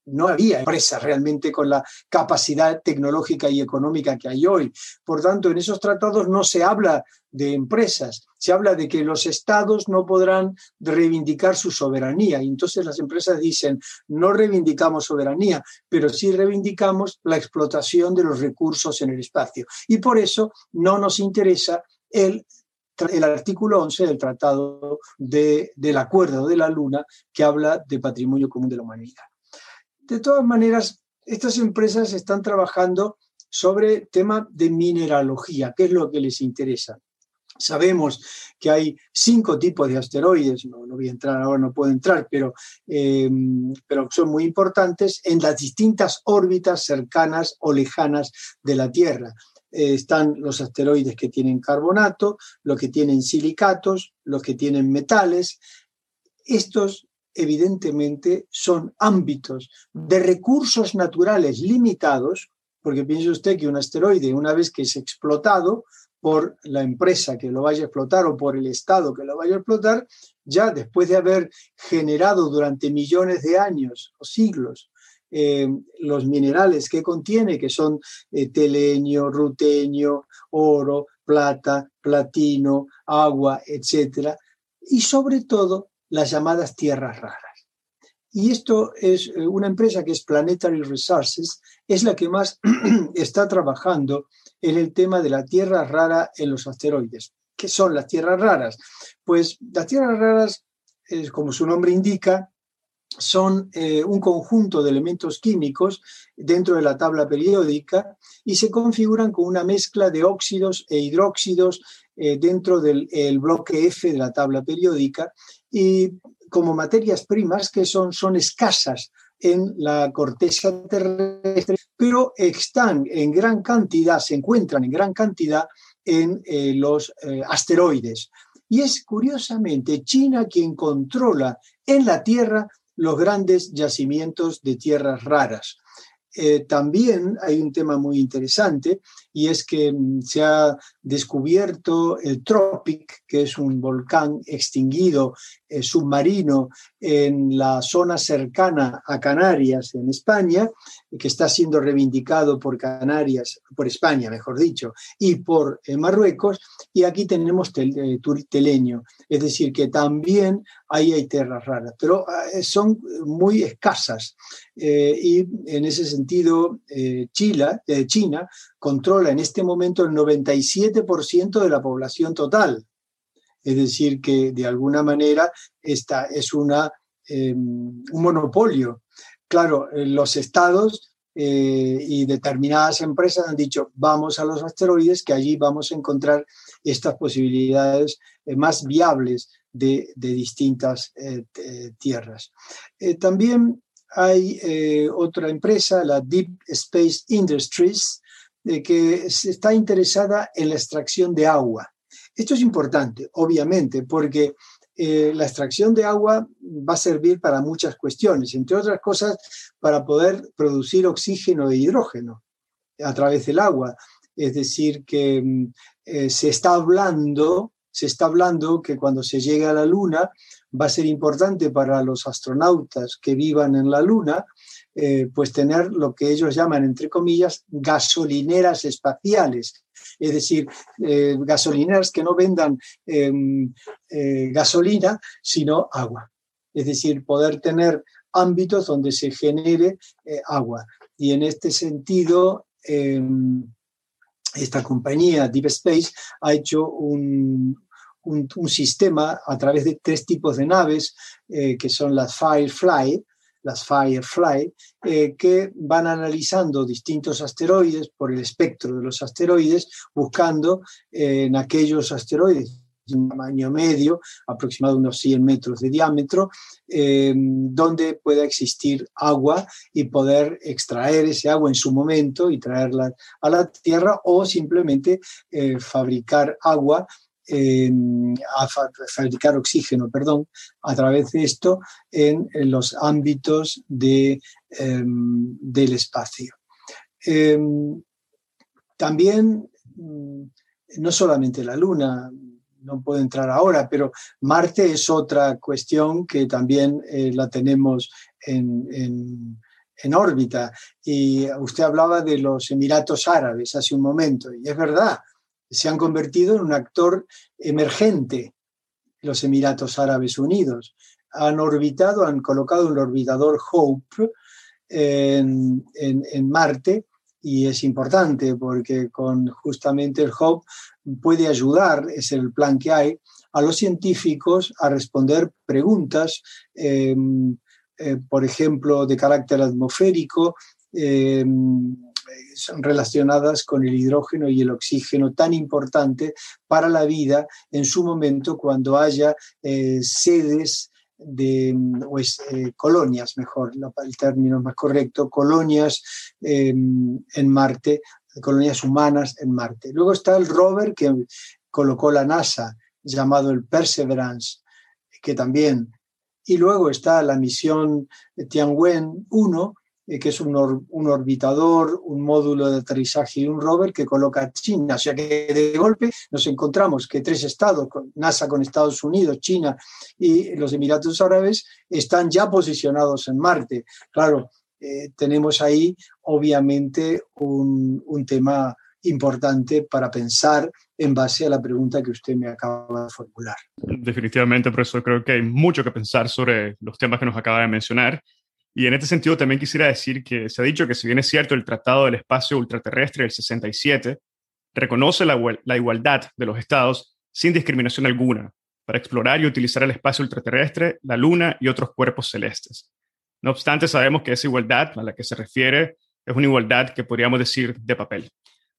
no había empresas realmente con la capacidad tecnológica y económica que hay hoy. Por tanto, en esos tratados no se habla de empresas, se habla de que los estados no podrán reivindicar su soberanía. Y entonces las empresas dicen, no reivindicamos soberanía, pero sí reivindicamos la explotación de los recursos en el espacio. Y por eso no nos interesa el artículo 11 del Tratado de, del Acuerdo de la Luna que habla de patrimonio común de la humanidad. De todas maneras, estas empresas están trabajando sobre tema de mineralogía, que es lo que les interesa. Sabemos que hay cinco tipos de asteroides, no, voy a entrar ahora, no puedo entrar, pero, eh, pero son muy importantes en las distintas órbitas cercanas o lejanas de la Tierra. Eh, están los asteroides que tienen carbonato, los que tienen silicatos, los que tienen metales. Estos evidentemente son ámbitos de recursos naturales limitados, porque piense usted que un asteroide, una vez que es explotado, por la empresa que lo vaya a explotar o por el Estado que lo vaya a explotar, ya después de haber generado durante millones de años o siglos eh, los minerales que contiene, que son eh, teleño, rutenio, oro, plata, platino, agua, etc. Y sobre todo las llamadas tierras raras. Y esto es eh, una empresa que es Planetary Resources, es la que más (clears throat) está trabajando en el tema de la tierra rara en los asteroides. ¿Qué son las tierras raras? Pues las tierras raras, como su nombre indica, son eh, un conjunto de elementos químicos dentro de la tabla periódica y se configuran con una mezcla de óxidos e hidróxidos eh, dentro del bloque F de la tabla periódica y como materias primas que son, son escasas en la corteza terrestre, pero están en gran cantidad, se encuentran en gran cantidad en eh, los eh, asteroides. Y es curiosamente China quien controla en la Tierra los grandes yacimientos de tierras raras. Eh, también hay un tema muy interesante y es que mm, se ha descubierto el Tropic, que es un volcán extinguido eh, submarino en la zona cercana a Canarias, en España, que está siendo reivindicado por Canarias, por España, mejor dicho, y por eh, Marruecos. Y aquí tenemos teleño, es decir, que también ahí hay tierras raras, pero son muy escasas. y en ese sentido, Chile, China controla en este momento el 97% de la población total. Es decir, que de alguna manera esta es una, em, un monopolio. Claro, eh, los estados eh, y determinadas empresas han dicho, vamos a los asteroides, que allí vamos a encontrar estas posibilidades eh, más viables de, de distintas tierras. también hay otra empresa, la Deep Space Industries, que está interesada en la extracción de agua. Esto es importante, obviamente, porque eh, la extracción de agua va a servir para muchas cuestiones, entre otras cosas para poder producir oxígeno e hidrógeno a través del agua. Es decir, que mm, eh, se está hablando, se está hablando que cuando se llegue a la Luna va a ser importante para los astronautas que vivan en la Luna eh, pues tener lo que ellos llaman, entre comillas, gasolineras espaciales. Es decir, eh, gasolineras que no vendan em, eh, gasolina, sino agua. Es decir, poder tener ámbitos donde se genere agua. Y en este sentido, em, esta compañía, Deep Space, ha hecho un, un, sistema a través de tres tipos de naves, que son las Firefly, las Firefly, eh, que van analizando distintos asteroides por el espectro de los asteroides, buscando eh, en aquellos asteroides de un tamaño medio, aproximadamente unos 100 metros de diámetro, eh, donde pueda existir agua y poder extraer ese agua en su momento y traerla a la Tierra o simplemente fabricar agua a fabricar oxígeno, perdón, a través de esto en, los ámbitos de, em, del espacio. Em, también, mm, no solamente la Luna, no puedo entrar ahora, pero Marte es otra cuestión que también eh, la tenemos en, en órbita. Y usted hablaba de los Emiratos Árabes hace un momento, y es verdad, se han convertido en un actor emergente los Emiratos Árabes Unidos. Han orbitado, han colocado un orbitador Hope en, Marte y es importante porque con justamente el hub puede ayudar, es el plan que hay, a los científicos a responder preguntas, em, eh, por ejemplo, de carácter atmosférico, em, relacionadas con el hidrógeno y el oxígeno tan importante para la vida en su momento cuando haya eh, sedes de o eh, colonias, mejor, el término más correcto, colonias em, en Marte, colonias humanas en Marte. Luego está el rover que colocó la NASA, llamado el Perseverance, que también. Y luego está la misión Tianwen 1, eh, que es un, un, orbitador, un módulo de aterrizaje y un rover que coloca China. O sea que de golpe nos encontramos que tres estados, NASA con Estados Unidos, China y los Emiratos Árabes, están ya posicionados en Marte. Claro, eh, tenemos ahí obviamente un, un tema importante para pensar en base a la pregunta que usted me acaba de formular. Definitivamente, por eso creo que hay mucho que pensar sobre los temas que nos acaba de mencionar. Y en este sentido también quisiera decir que se ha dicho que si bien es cierto el Tratado del Espacio Ultraterrestre del 67 reconoce la, igualdad de los estados sin discriminación alguna para explorar y utilizar el espacio ultraterrestre, la Luna y otros cuerpos celestes. No obstante, sabemos que esa igualdad a la que se refiere es una igualdad que podríamos decir de papel,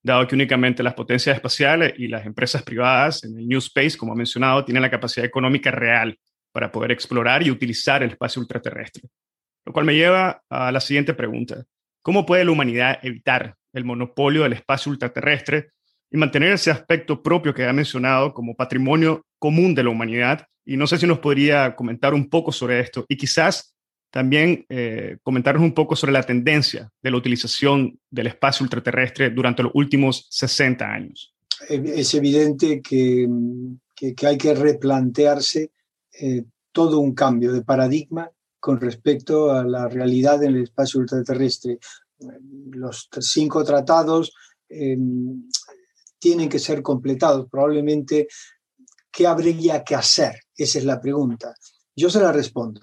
dado que únicamente las potencias espaciales y las empresas privadas en el New Space, como ha mencionado, tienen la capacidad económica real para poder explorar y utilizar el espacio ultraterrestre. Lo cual me lleva a la siguiente pregunta. ¿Cómo puede la humanidad evitar el monopolio del espacio ultraterrestre y mantener ese aspecto propio que ha mencionado como patrimonio común de la humanidad? Y no sé si nos podría comentar un poco sobre esto y quizás también eh, comentarnos un poco sobre la tendencia de la utilización del espacio ultraterrestre durante los últimos 60 años. Es evidente que, que, hay que replantearse eh, todo un cambio de paradigma con respecto a la realidad en el espacio ultraterrestre. Los cinco tratados em, tienen que ser completados. Probablemente, ¿qué habría que hacer? Esa es la pregunta. Yo se la respondo.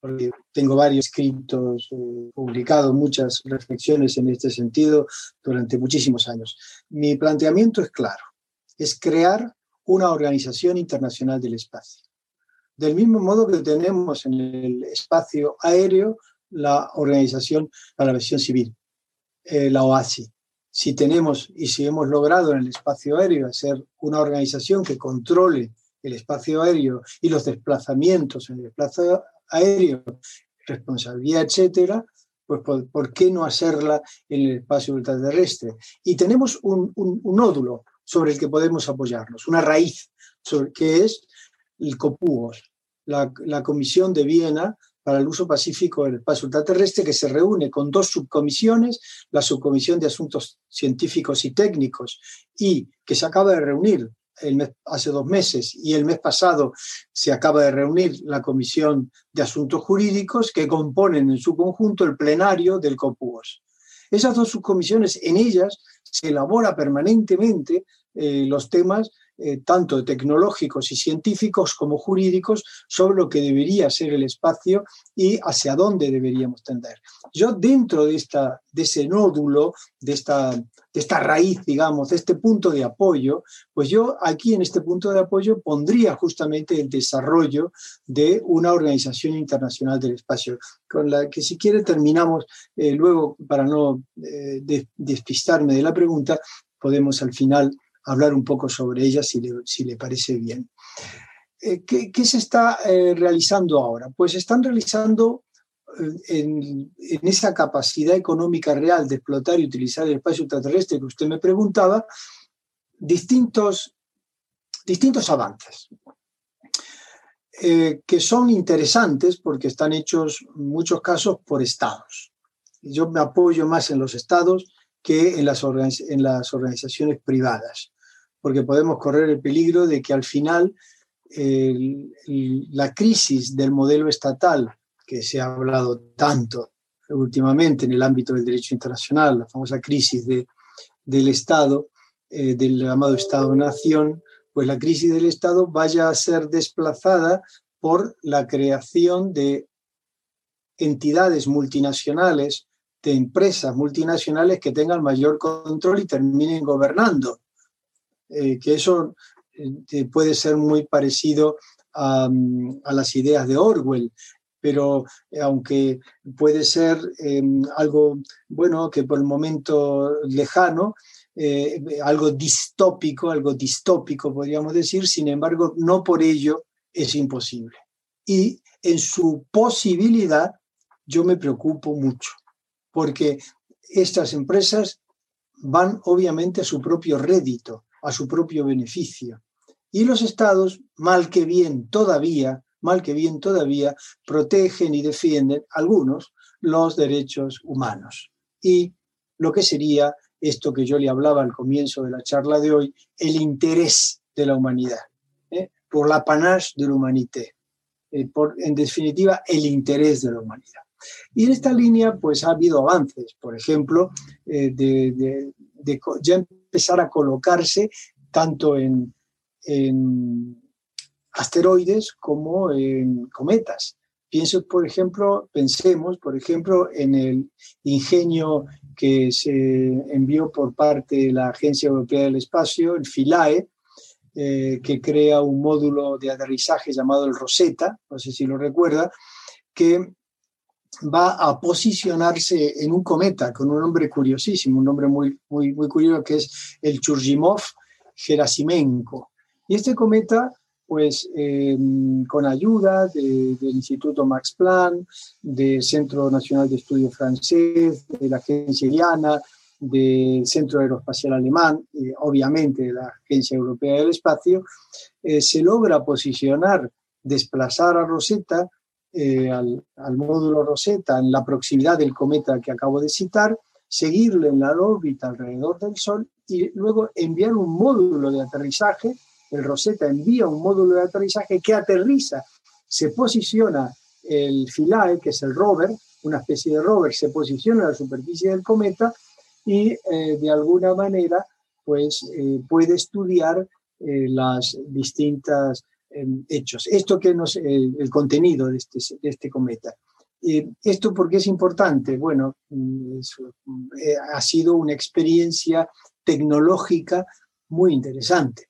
Porque tengo varios escritos eh, publicados, muchas reflexiones en este sentido durante muchísimos años. Mi planteamiento es claro, es crear una organización internacional del espacio del mismo modo que tenemos en el espacio aéreo la Organización para la Aviación Civil, eh, la OASI. Si tenemos y si hemos logrado en el espacio aéreo hacer una organización que controle el espacio aéreo y los desplazamientos en el espacio aéreo, responsabilidad, etcétera, pues ¿por, qué no hacerla en el espacio ultraterrestre? Y tenemos un, nódulo sobre el que podemos apoyarnos, una raíz, que es el COPUOS, la, Comisión de Viena para el uso pacífico del espacio ultraterrestre, que se reúne con dos subcomisiones, la Subcomisión de Asuntos Científicos y Técnicos, y que se acaba de reunir el hace dos meses, y el mes pasado se acaba de reunir la Comisión de Asuntos Jurídicos, que componen en su conjunto el plenario del COPUOS. Esas dos subcomisiones, en ellas se elabora permanentemente eh, los temas eh, tanto tecnológicos y científicos como jurídicos sobre lo que debería ser el espacio y hacia dónde deberíamos tender. Yo dentro de, esta, de ese nódulo, de esta, de esta raíz, digamos, de este punto de apoyo, pues yo aquí en este punto de apoyo pondría justamente el desarrollo de una organización internacional del espacio, con la que si quiere terminamos eh, luego, para no eh, despistarme de la pregunta, podemos al final hablar un poco sobre ella si le, si le parece bien. Eh, ¿qué, ¿qué, se está eh, realizando ahora? Pues están realizando eh, en, en, esa capacidad económica real de explotar y utilizar el espacio extraterrestre que usted me preguntaba, distintos, distintos avances. que son interesantes porque están hechos en muchos casos por estados. Yo me apoyo más en los estados que en las, organizaciones privadas, porque podemos correr el peligro de que al final la crisis del modelo estatal, que se ha hablado tanto últimamente en el ámbito del derecho internacional, la famosa crisis de, del Estado, eh, del llamado Estado-Nación, pues la crisis del Estado vaya a ser desplazada por la creación de entidades multinacionales de empresas multinacionales que tengan mayor control y terminen gobernando. Eh, que eso eh, puede ser muy parecido a, las ideas de Orwell, pero eh, aunque puede ser em, algo, bueno, que por el momento lejano, algo distópico, algo distópico podríamos decir, sin embargo, no por ello es imposible. Y en su posibilidad yo me preocupo mucho, porque estas empresas van obviamente a su propio rédito, a su propio beneficio. Y los estados, mal que bien todavía, mal que bien todavía, protegen y defienden algunos los derechos humanos. Y lo que sería esto que yo le hablaba al comienzo de la charla de hoy, el interés de la humanidad, ¿eh? por la panache de la humanidad, eh, por, en definitiva, el interés de la humanidad. Y en esta línea, pues ha habido avances, por ejemplo, eh, de, ya empezar a colocarse tanto en, asteroides como en cometas. Pienso, por ejemplo, pensemos, por ejemplo, en el ingenio que se envió por parte de la Agencia Europea del Espacio, el FILAE, eh, que crea un módulo de aterrizaje llamado el Rosetta, no sé si lo recuerda, que va a posicionarse en un cometa con un nombre curiosísimo, un nombre muy, muy, muy curioso que es el Churjimov Gerasimenko. Y este cometa, pues em, con ayuda del Instituto Max Planck, del Centro Nacional de Estudio Francés, de la Agencia Iriana, del Centro Aeroespacial Alemán obviamente de la Agencia Europea del Espacio, eh, se logra posicionar, desplazar a Rosetta eh, al, módulo Rosetta en la proximidad del cometa que acabo de citar, seguirle en la órbita alrededor del Sol y luego enviar un módulo de aterrizaje. El Rosetta envía un módulo de aterrizaje que aterriza, se posiciona el Philae, que es el rover, una especie de rover, se posiciona en la superficie del cometa y eh, de alguna manera pues eh, puede estudiar las distintas hechos. Esto que nos, el, contenido de este, de este cometa. ¿Esto por qué es importante? Bueno, mm, eh, ha sido una experiencia tecnológica muy interesante,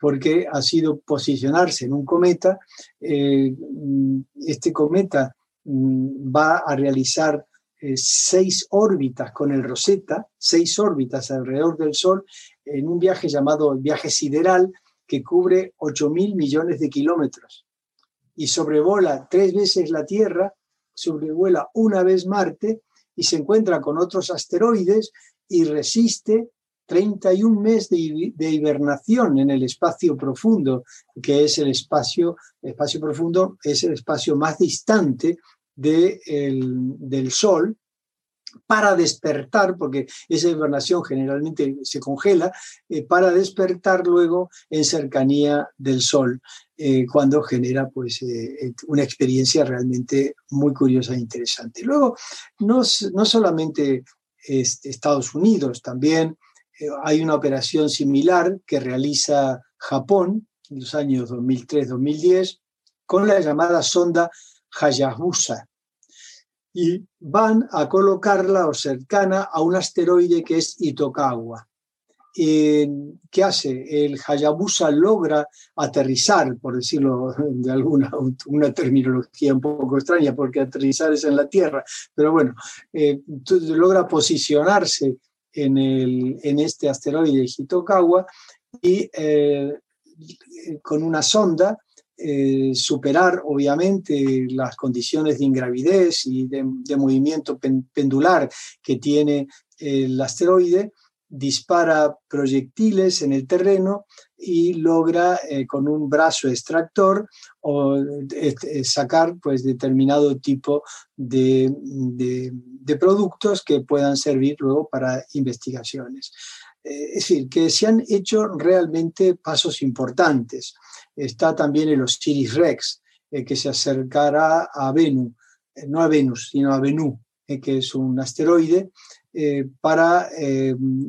porque ha sido posicionarse en un cometa. Eh, mm, este cometa mm, va a realizar eh, seis órbitas con el Rosetta, seis órbitas alrededor del Sol, en un viaje llamado viaje sideral, que cubre 8 mil millones de kilómetros. Y sobrevola tres veces la Tierra, sobrevuela una vez Marte y se encuentra con otros asteroides y resiste 31 meses de, hibernación en el espacio profundo, que es el espacio, espacio profundo, es el espacio más distante de del Sol, para despertar, porque esa hibernación generalmente se congela, eh, para despertar luego en cercanía del Sol, eh, cuando genera pues, eh, una experiencia realmente muy curiosa e interesante. Luego, no, no solamente este, Estados Unidos, también hay una operación similar que realiza Japón en los años 2003-2010 con la llamada sonda Hayabusa, y van a colocarla o cercana a un asteroide que es Itokawa. ¿Qué hace? El Hayabusa logra aterrizar, por decirlo de alguna una terminología un poco extraña, porque aterrizar es en la Tierra, pero bueno, eh, logra posicionarse en, el, en este asteroide Itokawa y eh, con una sonda eh, superar obviamente las condiciones de ingravidez y de, movimiento pendular que tiene el asteroide, dispara proyectiles en el terreno y logra eh, con un brazo extractor eh, sacar pues determinado tipo de, de, productos que puedan servir luego para investigaciones. Es decir, que se han hecho realmente pasos importantes. Está también el Osiris Rex, eh, que se acercará a Venus, eh, no a Venus, sino a Venus, eh, que es un asteroide, para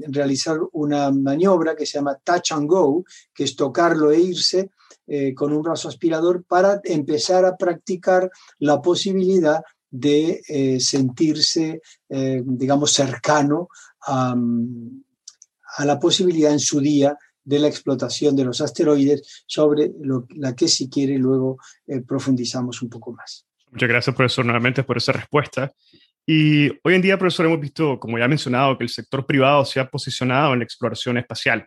realizar una maniobra que se llama touch and go, que es tocarlo e irse con un brazo aspirador para empezar a practicar la posibilidad de eh, sentirse, eh, digamos, cercano a, la posibilidad en su día de la explotación de los asteroides, sobre la que si quiere luego eh, profundizamos un poco más. Muchas gracias, profesor, nuevamente por esa respuesta. Y hoy en día, profesor, hemos visto, como ya ha mencionado, que el sector privado se ha posicionado en la exploración espacial.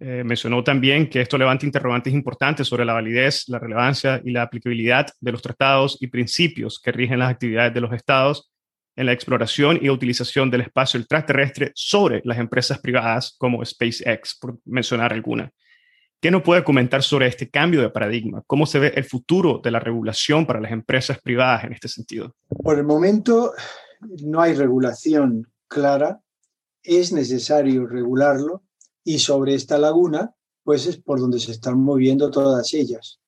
Eh, mencionó también que esto levanta interrogantes importantes sobre la validez, la relevancia y la aplicabilidad de los tratados y principios que rigen las actividades de los estados en la exploración y utilización del espacio extraterrestre sobre las empresas privadas como SpaceX, por mencionar alguna. ¿Qué nos puede comentar sobre este cambio de paradigma? ¿Cómo se ve el futuro de la regulación para las empresas privadas en este sentido? Por el momento no hay regulación clara. Es necesario regularlo y sobre esta laguna, pues es por donde se están moviendo todas ellas.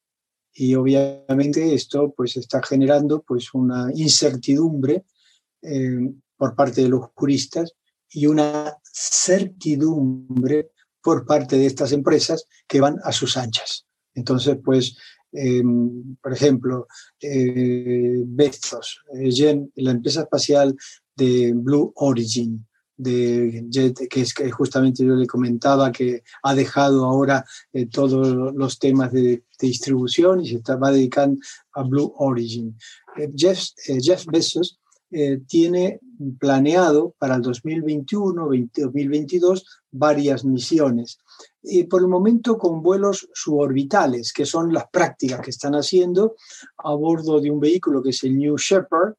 Y obviamente esto pues está generando pues una incertidumbre eh, por parte de los juristas y una certidumbre por parte de estas empresas que van a sus anchas. Entonces, pues, eh, por ejemplo, eh, Bezos, eh, la empresa espacial de Blue Origin, de Jet, que es que justamente yo le comentaba que ha dejado ahora eh, todos los temas de, distribución y se está, va dedicando a Blue Origin. Eh, Jeff, eh, Jeff, Bezos tiene planeado para el 2021, 2022 varias misiones. Y por el momento con vuelos suborbitales, que son las prácticas que están haciendo a bordo de un vehículo que es el New Shepard,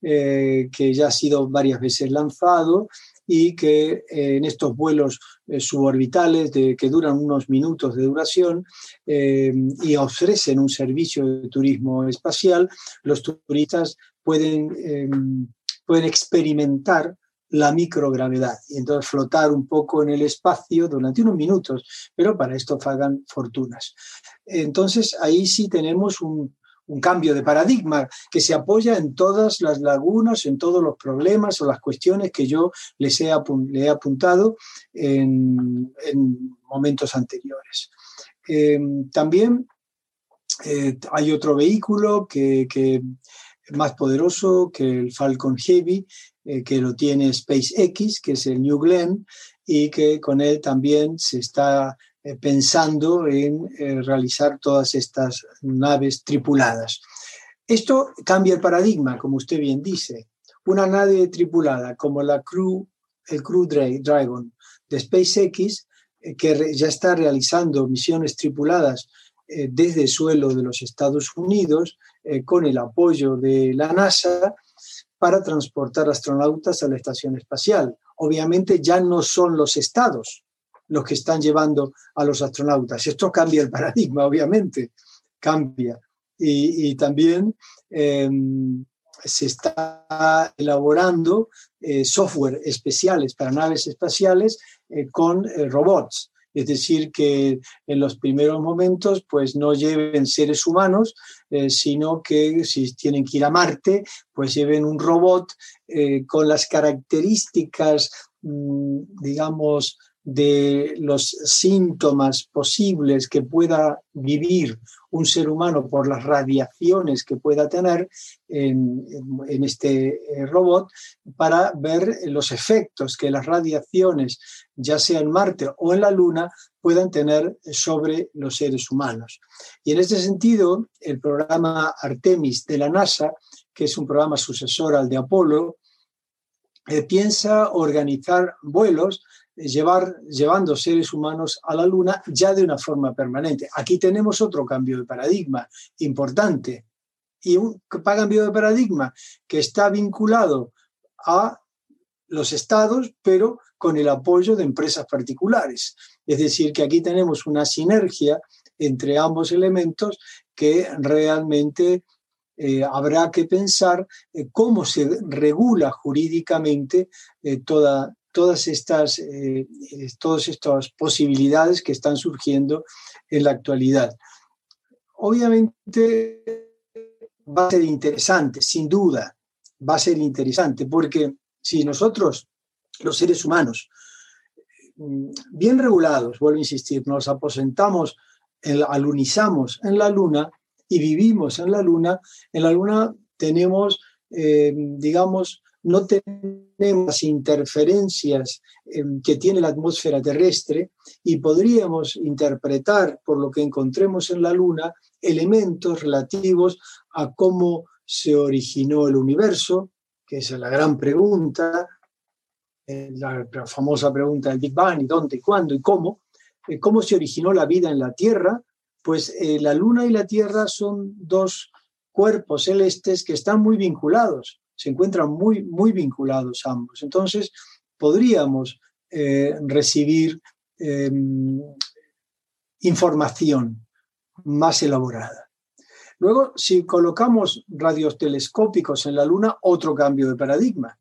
que ya ha sido varias veces lanzado y que eh, en estos vuelos eh, suborbitales que duran unos minutos de duración eh, y ofrecen un servicio de turismo espacial, los turistas pueden, pueden experimentar la microgravedad y entonces flotar un poco en el espacio durante unos minutos, pero para esto pagan fortunas. Entonces ahí sí tenemos un, un cambio de paradigma que se apoya en todas las lagunas, en todos los problemas o las cuestiones que yo les he, le he apuntado en, momentos anteriores. Em, también eh, hay otro vehículo que, más poderoso que el Falcon Heavy, eh, que lo tiene SpaceX, que es el New Glenn, y que con él también se está eh, pensando en eh, realizar todas estas naves tripuladas. Esto cambia el paradigma, como usted bien dice. Una nave tripulada como la Crew, el Crew Dragon de SpaceX, eh, que ya está realizando misiones tripuladas desde el suelo de los Estados Unidos, con el apoyo de la NASA, para transportar astronautas a la estación espacial. Obviamente ya no son los estados los que están llevando a los astronautas. Esto cambia el paradigma, (laughs) obviamente, cambia. Y, también em, se está elaborando eh, software especiales para naves espaciales eh, con eh, robots. Es decir, que en los primeros momentos pues no lleven seres humanos, sino que si tienen que ir a Marte, pues lleven un robot con las características, mm, digamos, de los síntomas posibles que pueda vivir un ser humano por las radiaciones que pueda tener en, este eh, robot para ver los efectos que las radiaciones, ya sea en Marte o en la Luna, puedan tener sobre los seres humanos. Y en este sentido, el programa Artemis de la NASA, que es un programa sucesor al de Apolo, eh, piensa organizar vuelos llevar, llevando seres humanos a la Luna ya de una forma permanente. Aquí tenemos otro cambio de paradigma importante. Y un cambio de paradigma que está vinculado a los estados, pero con el apoyo de empresas particulares. Es decir, que aquí tenemos una sinergia entre ambos elementos que realmente eh, habrá que pensar eh, cómo se regula jurídicamente eh, toda, todas estas, eh, eh, todas estas posibilidades que están surgiendo en la actualidad. Obviamente va a ser interesante, sin duda, va a ser interesante, porque si nosotros, los seres humanos, mm, bien regulados, vuelvo a insistir, nos aposentamos, alunizamos en la luna y vivimos en la luna, en la luna tenemos eh, digamos, no tenemos interferencias em, que tiene la atmósfera terrestre y podríamos interpretar, por lo que encontremos en la Luna, elementos relativos a cómo se originó el universo, que es la gran pregunta, eh, la, famosa pregunta del Big Bang, y dónde, y cuándo, y cómo, eh, cómo se originó la vida en la Tierra, pues eh, la Luna y la Tierra son dos cuerpos celestes que están muy vinculados, se encuentran muy, muy vinculados ambos. Entonces, podríamos recibir em, información más elaborada. Luego, si colocamos radios telescópicos en la Luna, otro cambio de paradigma.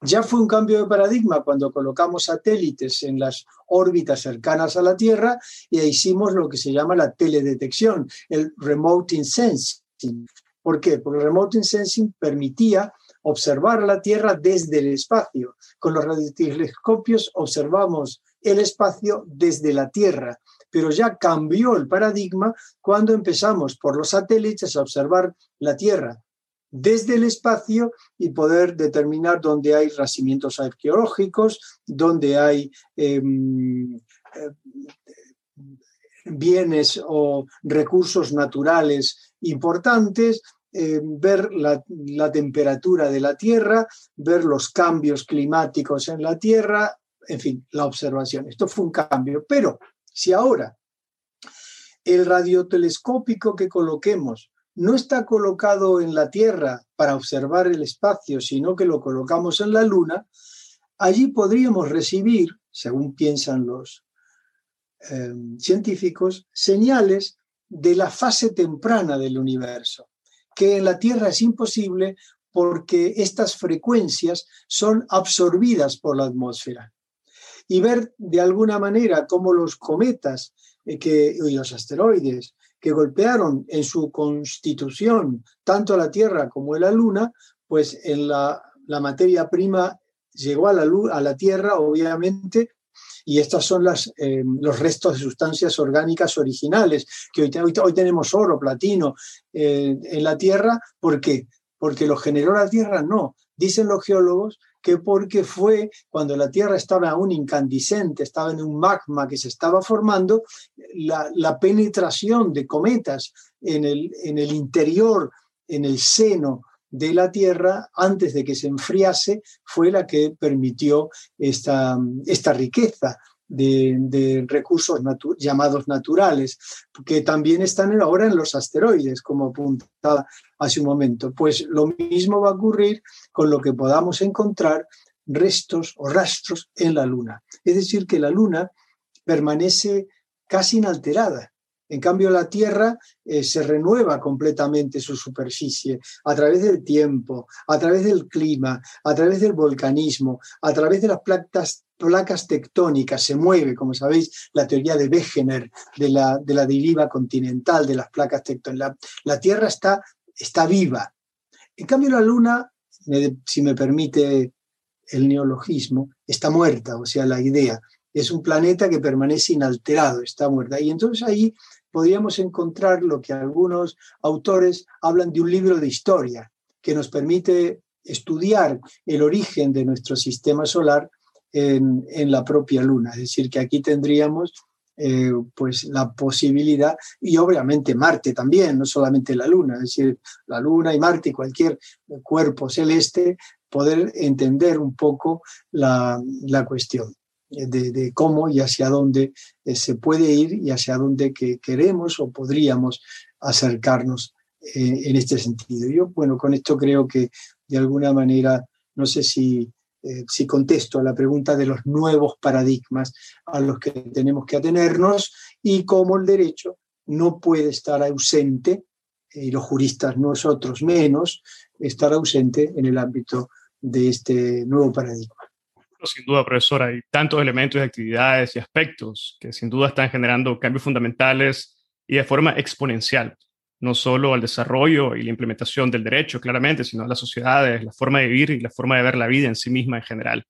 Ya fue un cambio de paradigma cuando colocamos satélites en las órbitas cercanas a la Tierra y hicimos lo que se llama la teledetección, el remote sensing. ¿Por qué? Porque el remote sensing permitía observar la Tierra desde el espacio. Con los radiotelescopios observamos el espacio desde la Tierra, pero ya cambió el paradigma cuando empezamos por los satélites a observar la Tierra desde el espacio y poder determinar dónde hay racimientos arqueológicos, dónde hay em, eh, bienes o recursos naturales importantes, em, ver la, la, temperatura de la Tierra, ver los cambios climáticos en la Tierra, en fin, la observación. Esto fue un cambio, pero si ahora el radiotelescópico que coloquemos no está colocado en la Tierra para observar el espacio, sino que lo colocamos en la Luna, allí podríamos recibir, según piensan los eh, científicos, señales de la fase temprana del universo, que en la Tierra es imposible porque estas frecuencias son absorbidas por la atmósfera. Y ver de alguna manera cómo los cometas eh, y los asteroides que golpearon en su constitución tanto la Tierra como la Luna, pues en la, materia prima llegó a la, a la Tierra, obviamente, y estos son las, eh, los restos de sustancias orgánicas originales, que hoy, hoy, tenemos oro, platino eh, en la Tierra. ¿Por qué? Porque lo generó la Tierra, no. Dicen los geólogos que porque fue cuando la Tierra estaba aún incandescente, estaba en un magma que se estaba formando, la, penetración de cometas en el, en el interior, en el seno de la Tierra, antes de que se enfriase, fue la que permitió esta, esta riqueza de, recursos llamados naturales, que también están ahora en los asteroides, como apuntaba hace un momento. Pues lo mismo va a ocurrir con lo que podamos encontrar restos o rastros en la Luna. Es decir, que la Luna permanece casi inalterada. En cambio, la Tierra eh, se renueva completamente su superficie a través del tiempo, a través del clima, a través del volcanismo, a través de las placas, tectónicas. Se mueve, como sabéis, la teoría de Wegener, de la, de la deriva continental de las placas tectónicas. La, Tierra está, está viva. En cambio, la Luna, si me permite el neologismo, está muerta, o sea, la idea. Es un planeta que permanece inalterado, está muerta. Y entonces ahí podríamos encontrar lo que algunos autores hablan de un libro de historia que nos permite estudiar el origen de nuestro sistema solar en, la propia Luna. Es decir, que aquí tendríamos eh, pues la posibilidad, y obviamente Marte también, no solamente la Luna, es decir, la Luna y Marte y cualquier cuerpo celeste, poder entender un poco la, la cuestión de, cómo y hacia dónde eh, se puede ir y hacia dónde que queremos o podríamos acercarnos eh, en este sentido. Yo, bueno, con esto creo que de alguna manera, no sé si, eh, si contesto a la pregunta de los nuevos paradigmas a los que tenemos que atenernos y cómo el derecho no puede estar ausente, y los juristas nosotros menos, estar ausente en el ámbito de este nuevo paradigma sin duda, profesor, hay tantos elementos actividades y aspectos que sin duda están generando cambios fundamentales y de forma exponencial, no solo al desarrollo y la implementación del derecho, claramente, sino a las sociedades, la forma de vivir y la forma de ver la vida en sí misma en general.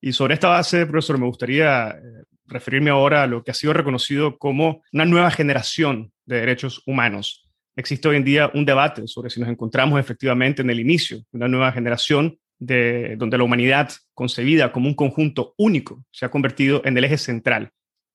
Y sobre esta base, profesor, me gustaría eh, referirme ahora a lo que ha sido reconocido como una nueva generación de derechos humanos. existe hoy en día un debate sobre si nos encontramos efectivamente en el inicio de una nueva generación de, donde la humanidad, concebida como un conjunto único, se ha convertido en el eje central,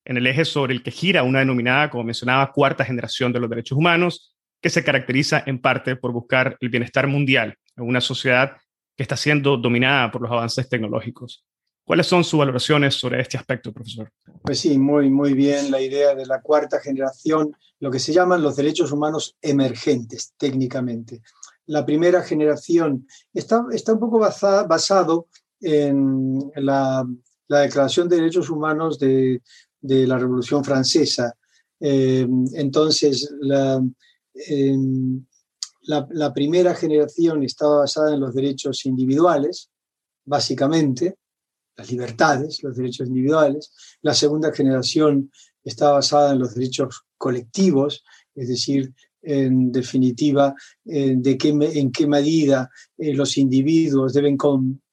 en el eje sobre el que gira una denominada, como mencionaba, cuarta generación de los derechos humanos, que se caracteriza en parte por buscar el bienestar mundial en una sociedad que está siendo dominada por los avances tecnológicos. ¿Cuáles son sus valoraciones sobre este aspecto, profesor? Pues sí, muy, muy bien la idea de la cuarta generación, lo que se llaman los derechos humanos emergentes técnicamente. La primera generación está, está un poco basado en la, la, Declaración de Derechos Humanos de, de la Revolución Francesa. Eh, entonces, la, la, primera generación estaba basada en los derechos individuales, básicamente, las libertades, los derechos individuales. La segunda generación está basada en los derechos colectivos, es decir, en definitiva, de qué, en qué medida eh, los individuos deben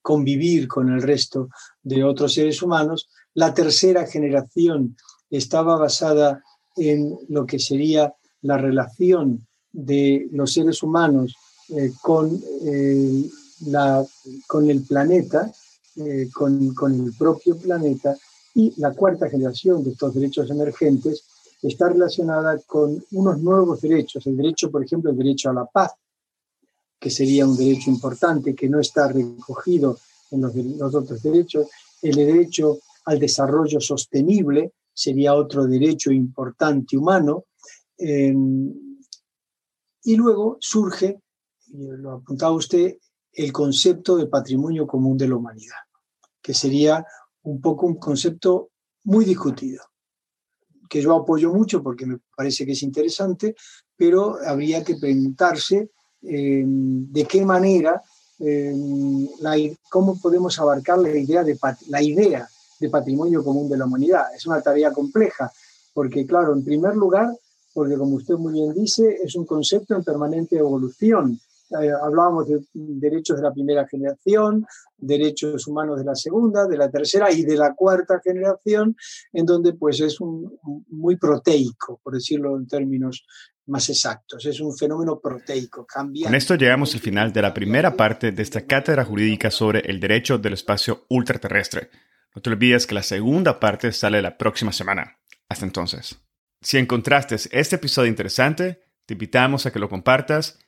convivir con el resto de otros seres humanos. La tercera generación estaba basada en lo que sería la relación de los seres humanos eh, con, eh, la, con el planeta, eh, con, con, el propio planeta, y la cuarta generación de estos derechos emergentes está relacionada con unos nuevos derechos, el derecho, por ejemplo, el derecho a la paz, que sería un derecho importante que no está recogido en los, otros derechos, el derecho al desarrollo sostenible sería otro derecho importante humano, y luego surge, lo apuntaba usted, el concepto de patrimonio común de la humanidad, que sería un poco un concepto muy discutido, que yo apoyo mucho porque me parece que es interesante, pero habría que preguntarse em, de qué manera, em, cómo podemos abarcar la idea, de, la idea de patrimonio común de la humanidad. Es una tarea compleja, porque claro, en primer lugar, porque como usted muy bien dice, es un concepto en permanente evolución. Eh, hablábamos de derechos de la primera generación, derechos humanos de la segunda, de la tercera y de la cuarta generación, en donde pues es un, muy proteico, por decirlo en términos más exactos. Es un fenómeno proteico. Cambia. Con esto llegamos al final de la primera parte de esta cátedra jurídica sobre el derecho del espacio ultraterrestre. No te olvides que la segunda parte sale la próxima semana. Hasta entonces. Si encontraste este episodio interesante, te invitamos a que lo compartas